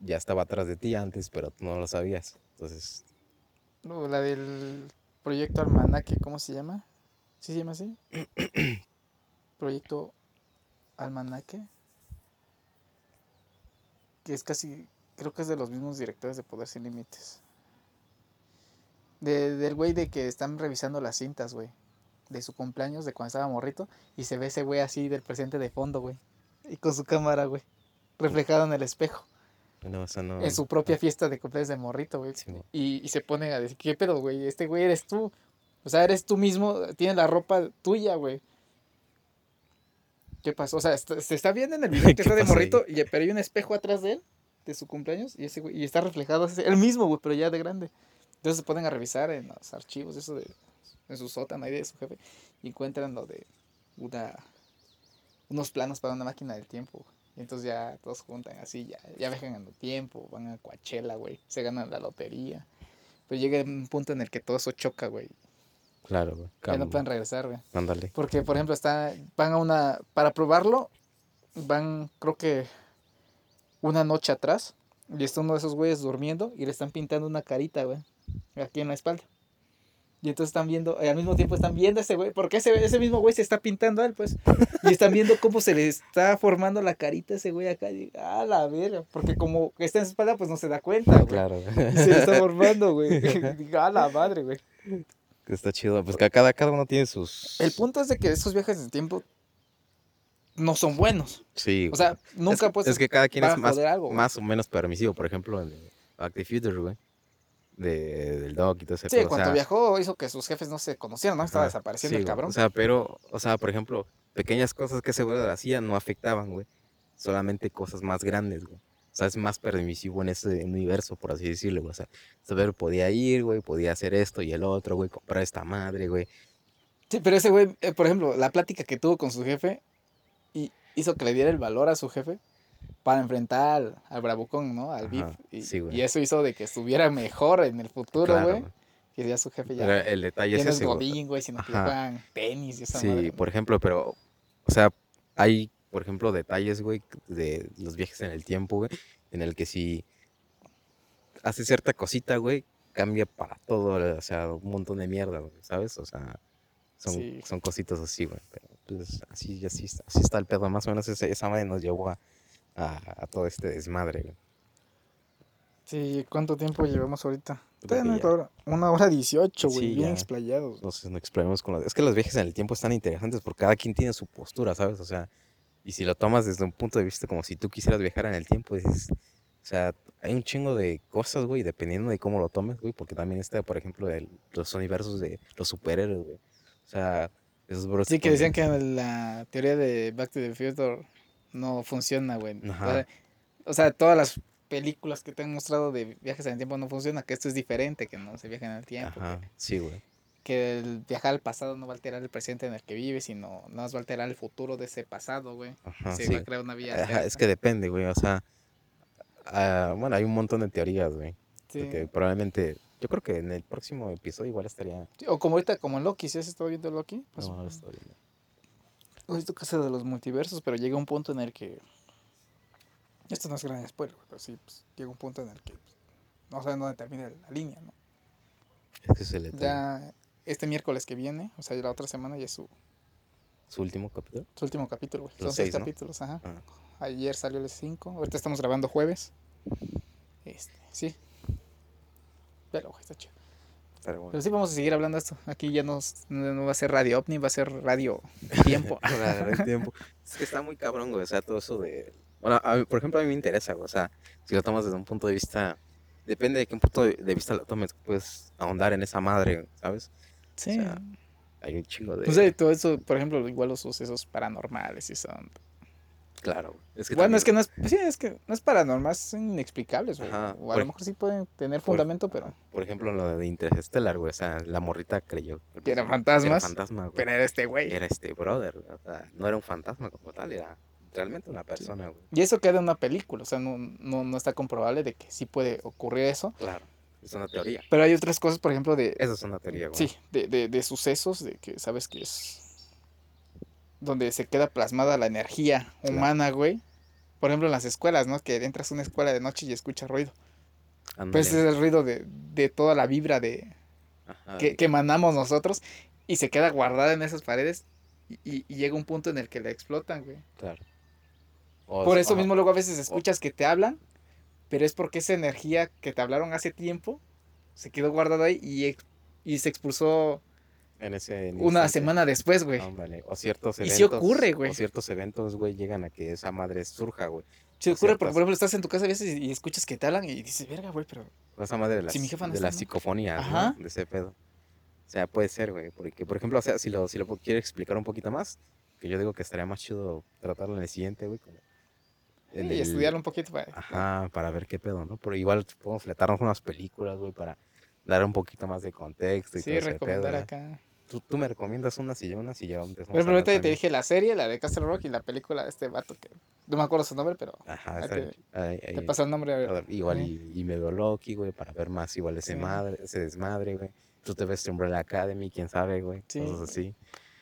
ya estaba atrás de ti antes, pero tú no lo sabías, entonces, No, la del proyecto Almanaque, ¿cómo se llama? ¿Sí se llama así? proyecto Almanaque. Que es casi, creo que es de los mismos directores de Poder Sin Límites. De, del güey de que están revisando las cintas, güey. De su cumpleaños, de cuando estaba morrito. Y se ve ese güey así del presente de fondo, güey. Y con su cámara, güey. Reflejado en el espejo. No, En su propia fiesta de cumpleaños de morrito, güey. Sí. Y, y se pone a decir, ¿qué pedo, güey? Este güey eres tú. O sea, eres tú mismo, tienes la ropa tuya, güey. ¿Qué pasó? O sea, está- se está viendo en el video que ¿Qué está de morrito, y, pero hay un espejo atrás de él, de su cumpleaños, y ese güey, y está reflejado él mismo, güey, pero ya de grande. Entonces se ponen a revisar en los archivos, eso de, en su sótano ahí de su jefe, y encuentran lo de una, unos planos para una máquina del tiempo, güey. Y entonces ya todos juntan así, ya, ya en el tiempo, van a Coachella, güey, se ganan la lotería. Pero llega un punto en el que todo eso choca, güey. claro, güey, Ya no pueden regresar, güey. ándale, Porque, por ejemplo, está, van a una, para probarlo, van, creo que, una noche atrás, y está uno de esos güeyes durmiendo, y le están pintando una carita, güey, aquí en la espalda. Y entonces están viendo, eh, al mismo tiempo están viendo a ese güey, porque ese, ese mismo güey se está pintando a él, pues. Y están viendo cómo se le está formando la carita a ese güey acá. Y, ah, la verga. Porque como está en su espalda, pues no se da cuenta, güey. claro, Y se le está formando, güey. Digo, a la madre, güey. está chido, pues que cada, cada uno tiene sus, El punto es de que esos viajes de tiempo no son buenos. sí, O sea, nunca es, puedes es que cada quien es más, algo, más o menos permisivo. Por ejemplo, en Back to Future, güey. De, del dog y todo ese Sí, cuando viajó hizo que sus jefes no se conocieran, ¿no? Estaba ajá, desapareciendo sí, el cabrón. O sea, pero, o sea, por ejemplo, pequeñas cosas que ese güey hacía no afectaban, güey. Solamente cosas más grandes, güey. O sea, es más permisivo en ese universo, por así decirlo, güey. O sea, saber podía ir, güey, podía hacer esto y el otro, güey, comprar esta madre, güey. Sí, pero ese güey, eh, por ejemplo, la plática que tuvo con su jefe y hizo que le diera el valor a su jefe para enfrentar al, al bravucón, ¿no? Al Beef. Ajá, Y, sí, y eso hizo de que estuviera mejor en el futuro, güey. Que ya su jefe ya, Pero el detalle es ese, godín, güey, sino que juegan tenis y esa Sí, por ejemplo, pero, o sea, hay, por ejemplo, detalles, güey, de los viajes en el tiempo, güey, en el que si hace cierta cosita, güey, cambia para todo, o sea, un montón de mierda, güey, ¿sabes? O sea, son, Sí. son cositas así, güey, pero pues así, así, está- así está el pedo, más o menos ese- esa madre nos llevó a, a, a todo este desmadre, güey. Sí, ¿cuánto tiempo llevamos ahorita? Hora- Una hora dieciocho, güey, Sí, bien ya. explayados. Entonces no exploemos con los... Es que los viajes en el tiempo están interesantes porque cada quien tiene su postura, ¿sabes? O sea, y si lo tomas desde un punto de vista como si tú quisieras viajar en el tiempo, dices... O sea, hay un chingo de cosas, güey, dependiendo de cómo lo tomes, güey, porque también está, por ejemplo, el- los universos de los superhéroes, güey. O sea, esos bros... Sí, que decían que la teoría de Back to the Future no funciona, güey. O sea, O sea, todas las películas que te han mostrado de viajes en el tiempo no funcionan, que esto es diferente, que no se viaja en el tiempo. Ajá, Que, sí, güey. que el viajar al pasado no va a alterar el presente en el que vives, sino no va a alterar el futuro de ese pasado, güey. Se sí. va a crear una vía Ajá, es que depende, güey, o sea, Ah, bueno, hay un montón de teorías, güey. Sí. Porque probablemente, yo creo que en el próximo episodio igual estaría... Sí, O como ahorita, como en Loki, ¿sí has estado viendo Loki? Pues, No, lo estoy viendo. He visto casa de los multiversos, pero llega un punto en el que. Esto no es gran spoiler, pero sí, pues, llega un punto en el que pues, no saben dónde termina la línea, ¿no? Es que se le Ya este miércoles que viene, o sea, la otra semana ya es su, su último capítulo. su último capítulo, güey. Son seis, seis, ¿no? capítulos, ajá. Ah, Ayer salió el 5, ahorita estamos grabando jueves. Este, sí. Pero, güey, está chido. Pero bueno. Pero sí vamos a seguir hablando de esto. Aquí ya no, no va a ser Radio OVNI, va a ser Radio Tiempo. El tiempo. Es que está muy cabrón, güey. O sea, todo eso de. Bueno, a mí- por ejemplo, a mí me interesa, güey. O sea, si lo tomas desde un punto de vista. Depende de qué punto de vista lo tomes, puedes ahondar en esa madre, ¿sabes? Sí. sea, Hay un chingo de. No sé, todo eso, por ejemplo, igual los sucesos paranormales y son. Claro. Es que bueno, es que también- no es, sí, es que no es paranormal, son inexplicables, güey. Ajá, O a por- lo mejor sí pueden tener por- fundamento, pero. Por ejemplo, lo de Interstellar, güey. O sea, la morrita creyó. Que eran Era fantasmas. fantasma, güey. Pero era este güey. Era este brother. O sea, no era un fantasma como tal, era realmente una persona, güey. Y eso queda en una película, o sea, no, no, no está comprobable de que sí puede ocurrir eso. Claro, es una teoría. Pero hay otras cosas, por ejemplo, de. Esa es una teoría, güey. Sí, de, de, de sucesos, de que sabes que es. Donde se queda plasmada la energía Claro. humana, güey. Por ejemplo, en las escuelas, ¿no? Que entras a una escuela de noche y escuchas ruido. Ándale. Pues es el ruido de, de toda la vibra de, Ajá, que, que emanamos nosotros y se queda guardada en esas paredes y, y- y llega un punto en el que la explotan, güey. Claro. O- Por eso mismo luego a veces escuchas que te hablan, pero es porque esa energía que te hablaron hace tiempo se quedó guardada ahí y, y se expulsó en ese una instante. semana después, güey. O ciertos Y eventos. sí ocurre, güey. O ciertos eventos, güey, llegan a que esa madre surja, güey. O ocurre porque, por ejemplo, estás en tu casa a veces y, y escuchas que te hablan y dices, verga, güey, pero... Esa madre de las, Si mi jefa no de está, las ¿no? psicofonías, ¿no? Ajá. De ese pedo. O sea, puede ser, güey. Porque, por ejemplo, o sea, si lo, si lo quiere explicar un poquito más, que yo digo que estaría más chido tratarlo en el siguiente, güey. como y estudiarlo un poquito para... Ajá, para ver qué pedo, ¿no? Pero igual podemos fletarnos unas películas, güey, para dar un poquito más de contexto y Sí, todo ese recomendar pedo, ¿eh? acá. ¿Tú, tú me recomiendas unas y yo unas y ya empezamos Por ejemplo, a ahorita te dije la serie, la de Castle Rock y la película de este vato que... No me acuerdo su nombre, pero Ajá, te- te pasa el nombre. a ver. Igual y, y me veo Loki, güey, para ver más igual ese Sí. madre, ese desmadre, güey. Tú te ves Umbrella Academy, quién sabe, güey. Sí. Cosas así.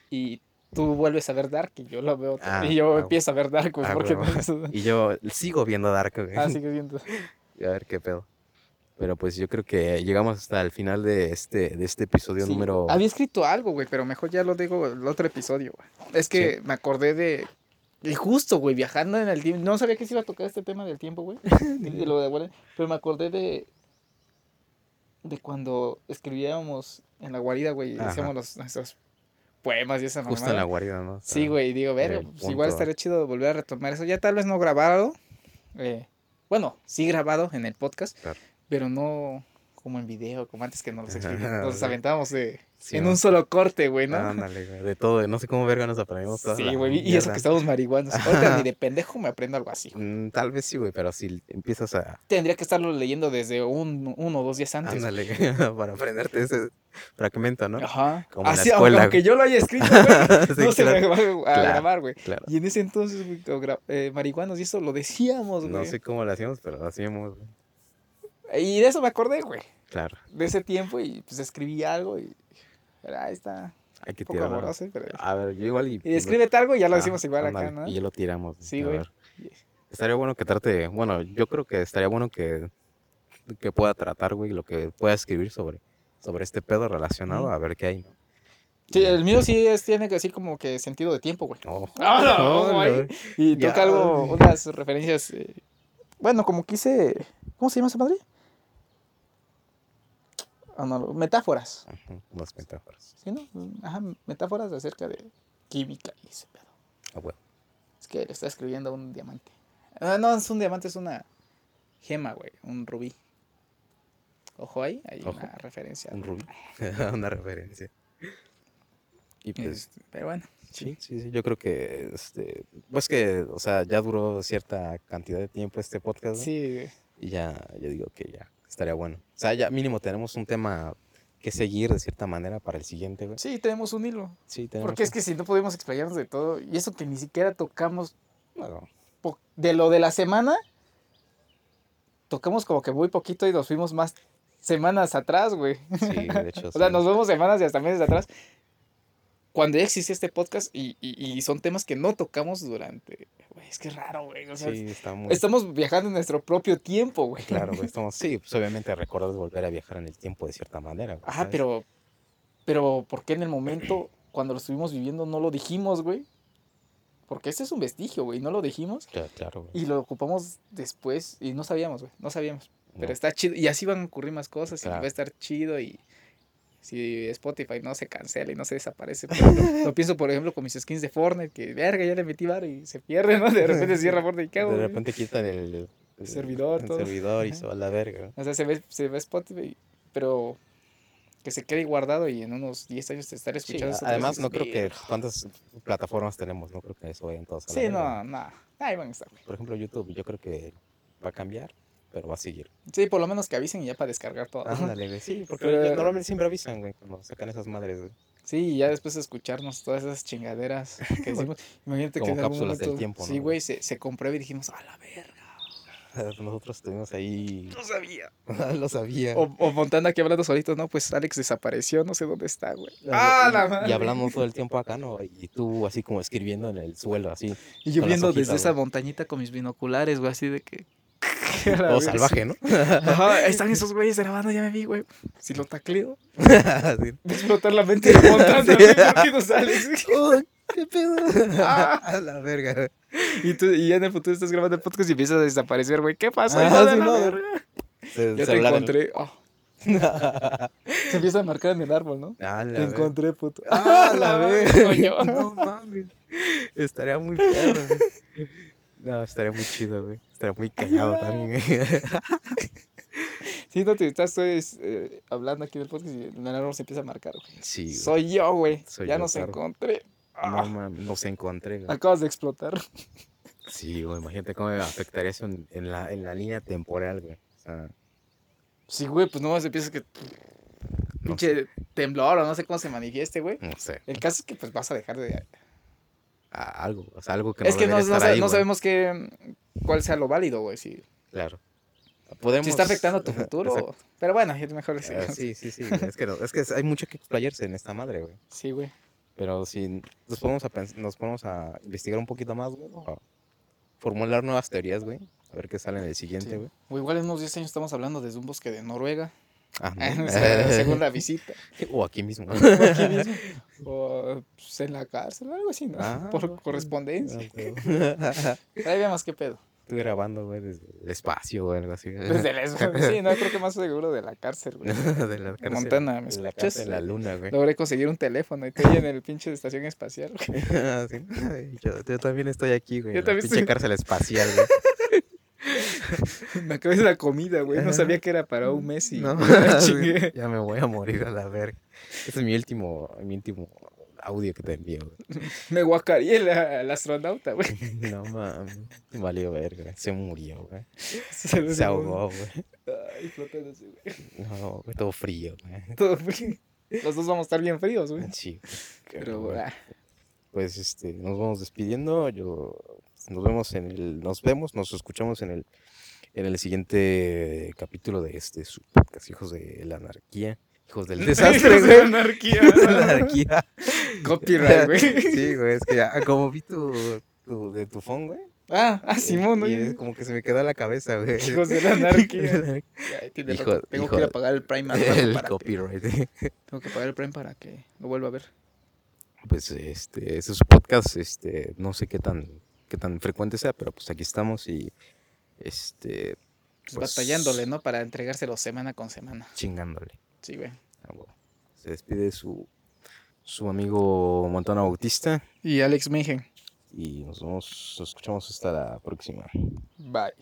Y tú vuelves a ver Dark y yo lo veo. Ah, y yo ah, empiezo a ver Dark, güey, ah, porque Y yo sigo viendo Dark, güey. Ah, sigue viendo. Y a ver qué pedo. Pero pues yo creo que llegamos hasta el final de este, de este episodio Sí, número. Había escrito algo, güy, pero mejor ya lo digo el otro episodio, güey. Es que me acordé de. Y justo, güey, viajando en el tiempo. No sabía que se iba a tocar este tema del tiempo, güey. de lo de Pero me acordé de. De cuando escribíamos en la guarida, güey, y hacíamos los, nuestros poemas y esa Justo en la mamada. guarida, ¿no? O Sí, güey, y digo, ver, el pues igual estaría chido volver a retomar eso. Ya tal vez no grabado. eh, bueno, sí grabado en el podcast, Claro. Pero no como en video, como antes que nos los. Nos aventábamos de, Sí, en un solo corte, güey, ¿no? Ándale, güey. De todo, no sé cómo verga nos aprendimos toda sí, güey, y eso que estamos marihuanos. Ahorita ni de pendejo me aprendo algo así. Mm, Tal vez sí, güey, pero si empiezas a. Tendría que estarlo leyendo desde un, uno o dos días antes. Ándale, para aprenderte ese fragmento, ¿no? Ajá. Como en la Así, escuela, aunque yo lo haya escrito, güey, Sí, no se me claro, va a Claro. grabar, güey. claro. Y en ese entonces, güey, eh, marihuanos y eso lo decíamos, güey. No sé cómo lo hacíamos, pero lo hacíamos, güey. Y de eso me acordé, güey. Claro, De ese tiempo y pues escribí algo y. Pero ahí está. hay que amoroso, pero. A ver, yo igual y. Y escríbete algo y ya lo Ah, decimos igual acá, ¿no? Y ya lo tiramos. Sí, güey. Estaría bueno que trate, bueno, yo creo que estaría bueno que, que pueda tratar, güey, lo que pueda escribir sobre, sobre este pedo relacionado, a ver qué hay. ¿no? Sí, el mío sí es, tiene que así como que sentido de tiempo, güey. Oh, Ah, no, oh, güey. no. Y toca algo, unas referencias. eh, bueno, como quise. ¿Cómo se llama esa madre? Metáforas. Ujú, Unas metáforas. ¿Sí, no? Ajá, metáforas acerca de química y ese pedo. Ah, bueno. Es que le está escribiendo un diamante. Ah, no, es un diamante, es una gema, güey. Un rubí. Ojo ahí, hay Ojo. una referencia. Un rubí. Una referencia. Y pues, Este, pero bueno, sí, sí, sí, yo creo que, este, pues que, o sea, ya duró cierta cantidad de tiempo este podcast, ¿no? sí, güey. Y ya, yo digo que ya estaría bueno. O sea, ya mínimo tenemos un tema que seguir de cierta manera para el siguiente, güey. sí, tenemos un hilo. Sí, tenemos Porque es que si no podemos explayarnos de todo, y eso que ni siquiera tocamos Bueno, de lo de la semana, tocamos como que muy poquito y nos fuimos más semanas atrás, güey. Sí, de hecho. O sea, sí. nos vemos semanas y hasta meses atrás. Cuando ya existe este podcast y, y- y son temas que no tocamos durante. Güey, es que es raro, güey. O sea, Sí, está muy. estamos viajando en nuestro propio tiempo, güey. Claro, güey. Estamos, sí, pues obviamente recordar volver a viajar en el tiempo de cierta manera. güey, Ajá, ¿sabes? pero. Pero, ¿por qué en el momento, cuando lo estuvimos viviendo, no lo dijimos, güey? Porque ese es un vestigio, güey. No lo dijimos Claro, claro, güey. y lo ocupamos después y no sabíamos, güey. No sabíamos. Pero No, está chido. Y así van a ocurrir más cosas y va a estar chido y. Si Spotify no se cancela y no se desaparece. pero lo, lo pienso, por ejemplo, con mis skins de Fortnite, que verga, ya le metí bar y se pierde, ¿no? De repente cierra Fortnite y cago. De repente quitan el, el- servidor, el todo. servidor y se va a la verga. O sea, se ve, se ve Spotify, pero que se quede guardado y en unos 10 años te estaré escuchando. vez además, no creo que. ¿Cuántas plataformas tenemos? No creo que eso vayan todos a la Sí, verga, no, no. Ahí van a estar. Por ejemplo, YouTube, yo creo que va a cambiar, pero va a seguir. Sí, por lo menos que avisen y ya para descargar todo. Ándale, güey. Sí, porque Pero- normalmente siempre avisan, güey, cuando sacan esas madres, güey. Sí, y ya después de escucharnos todas esas chingaderas que decimos. Imagínate Como que en algún cápsulas del momento- tiempo, Sí, ¿no? güey, se, se comprueba y dijimos, a la verga. Nosotros estuvimos ahí. No sabía. Lo sabía. O, o Montana aquí hablando solito, no, pues Alex desapareció, no sé dónde está, güey. Y- ¡Ah, la y- madre! Y hablando todo el tiempo acá, ¿no? Y tú así como escribiendo en el suelo, así. Y yo viendo desde esa montañita con mis binoculares, güey, así de que. La verga, salvaje, ¿no? Ajá, ahí están esos güeyes grabando, ya me vi, güey. Si lo tacleo, Sí. explotar la mente de Montana, Sí. ¿por qué no sales? Oh, ¿Qué pedo? Ah. A la verga. Y, tú, y ya en el futuro estás grabando el podcast y empiezas a desaparecer, güey. ¿Qué pasa? Ah, hijo de sí, la no. verga? Se- Ya se te encontré. Ah, se empieza a marcar en el árbol, ¿no? A la Te verga. encontré, puto. Ah, la verga. coño. No mames. Estaría muy perro, güey. No, estaría muy chido, güey. Estaría muy callado también, güey. Sí, no te estás pues, eh, hablando aquí del podcast y el árbol se empieza a marcar, güey. Sí, güey. Soy yo, güey. Soy Ya yo, nos claro. encontré. No Ah, mames, nos encontré, güey. acabas de explotar. Sí, güey, imagínate cómo me afectaría eso en, en la, en la línea temporal, güey. O sea, Sí, güey, pues no más empieza que no, pinche temblor o no sé cómo se manifieste, güey. no sé, El caso es que pues vas a dejar de... a- algo, o sea, algo que es que no, no, estar ahí, no sabemos qué, cuál sea lo válido, güey. Si, Claro. Podemos... si está afectando a tu futuro. Exacto. Pero bueno, es mejor Ah, decirlo. sí, sí, sí. Es que, no- es que hay mucho que explayarse en esta madre, güey. Sí, güey. Pero si nos ponemos a, nos ponemos a investigar un poquito más, güey, o a formular nuevas teorías, güey, a ver qué sale en el siguiente, Sí. güey. O igual en unos 10 años estamos hablando desde un bosque de Noruega. Ah, ¿no? segunda visita. o aquí mismo. O aquí mismo. O pues, en la cárcel, algo así, ¿no? Ah, Por correspondencia. Ah, Ahí veamos qué pedo. Tú grabando, güey, desde el espacio o algo así. Desde el Sí, no, creo que más seguro de la cárcel, güey. de la cárcel, Montana, ¿me de la escuchas? luna, güey. Logré conseguir un teléfono y estoy en el pinche de estación espacial, güey. Sí. yo, yo también estoy aquí, güey. Yo en la pinche estoy- cárcel espacial, güey. Me acabé de la comida, güey. No sabía que era para un mes y No, ya me voy a morir a la verga. Este es mi último, mi último audio que te envío, güey. Me guacareé el, el astronauta, güey. No mames, valió verga. Se murió, güey. Se, ahogó, güey. Ay, flotando así, güey. No, güey, todo frío, güey. Todo frío. Los dos vamos a estar bien fríos, güey. Sí, güey. Pero, güey. Pues este, nos vamos despidiendo. Yo nos vemos en el, nos vemos, nos escuchamos en el, en el siguiente capítulo de este su podcast, hijos de la anarquía, hijos del desastre, Hijos de güey. anarquía. La anarquía. Copyright, güey. Sí, güey, es que ya, como vi tu, tu de tu phone, güey. Ah, ah, Simón, y ¿no? como que se me quedó en la cabeza, güey. Hijos de la anarquía. Tiene Hijo-. Tengo hijo que ir a pagar el Prime el para que- copyright. Tengo que pagar el Prime para que lo vuelva a ver. Pues este, ese es su podcast, este, no sé qué tan, qué tan frecuente sea, pero pues aquí estamos y este, Pues Pues- batallándole, ¿no? Para entregárselo semana con semana. chingándole. Sí, güey. Ah, bueno. Se despide su, su amigo Montana Bautista Y Alex Mijen. y nos vemos, nos escuchamos hasta la próxima. Bye.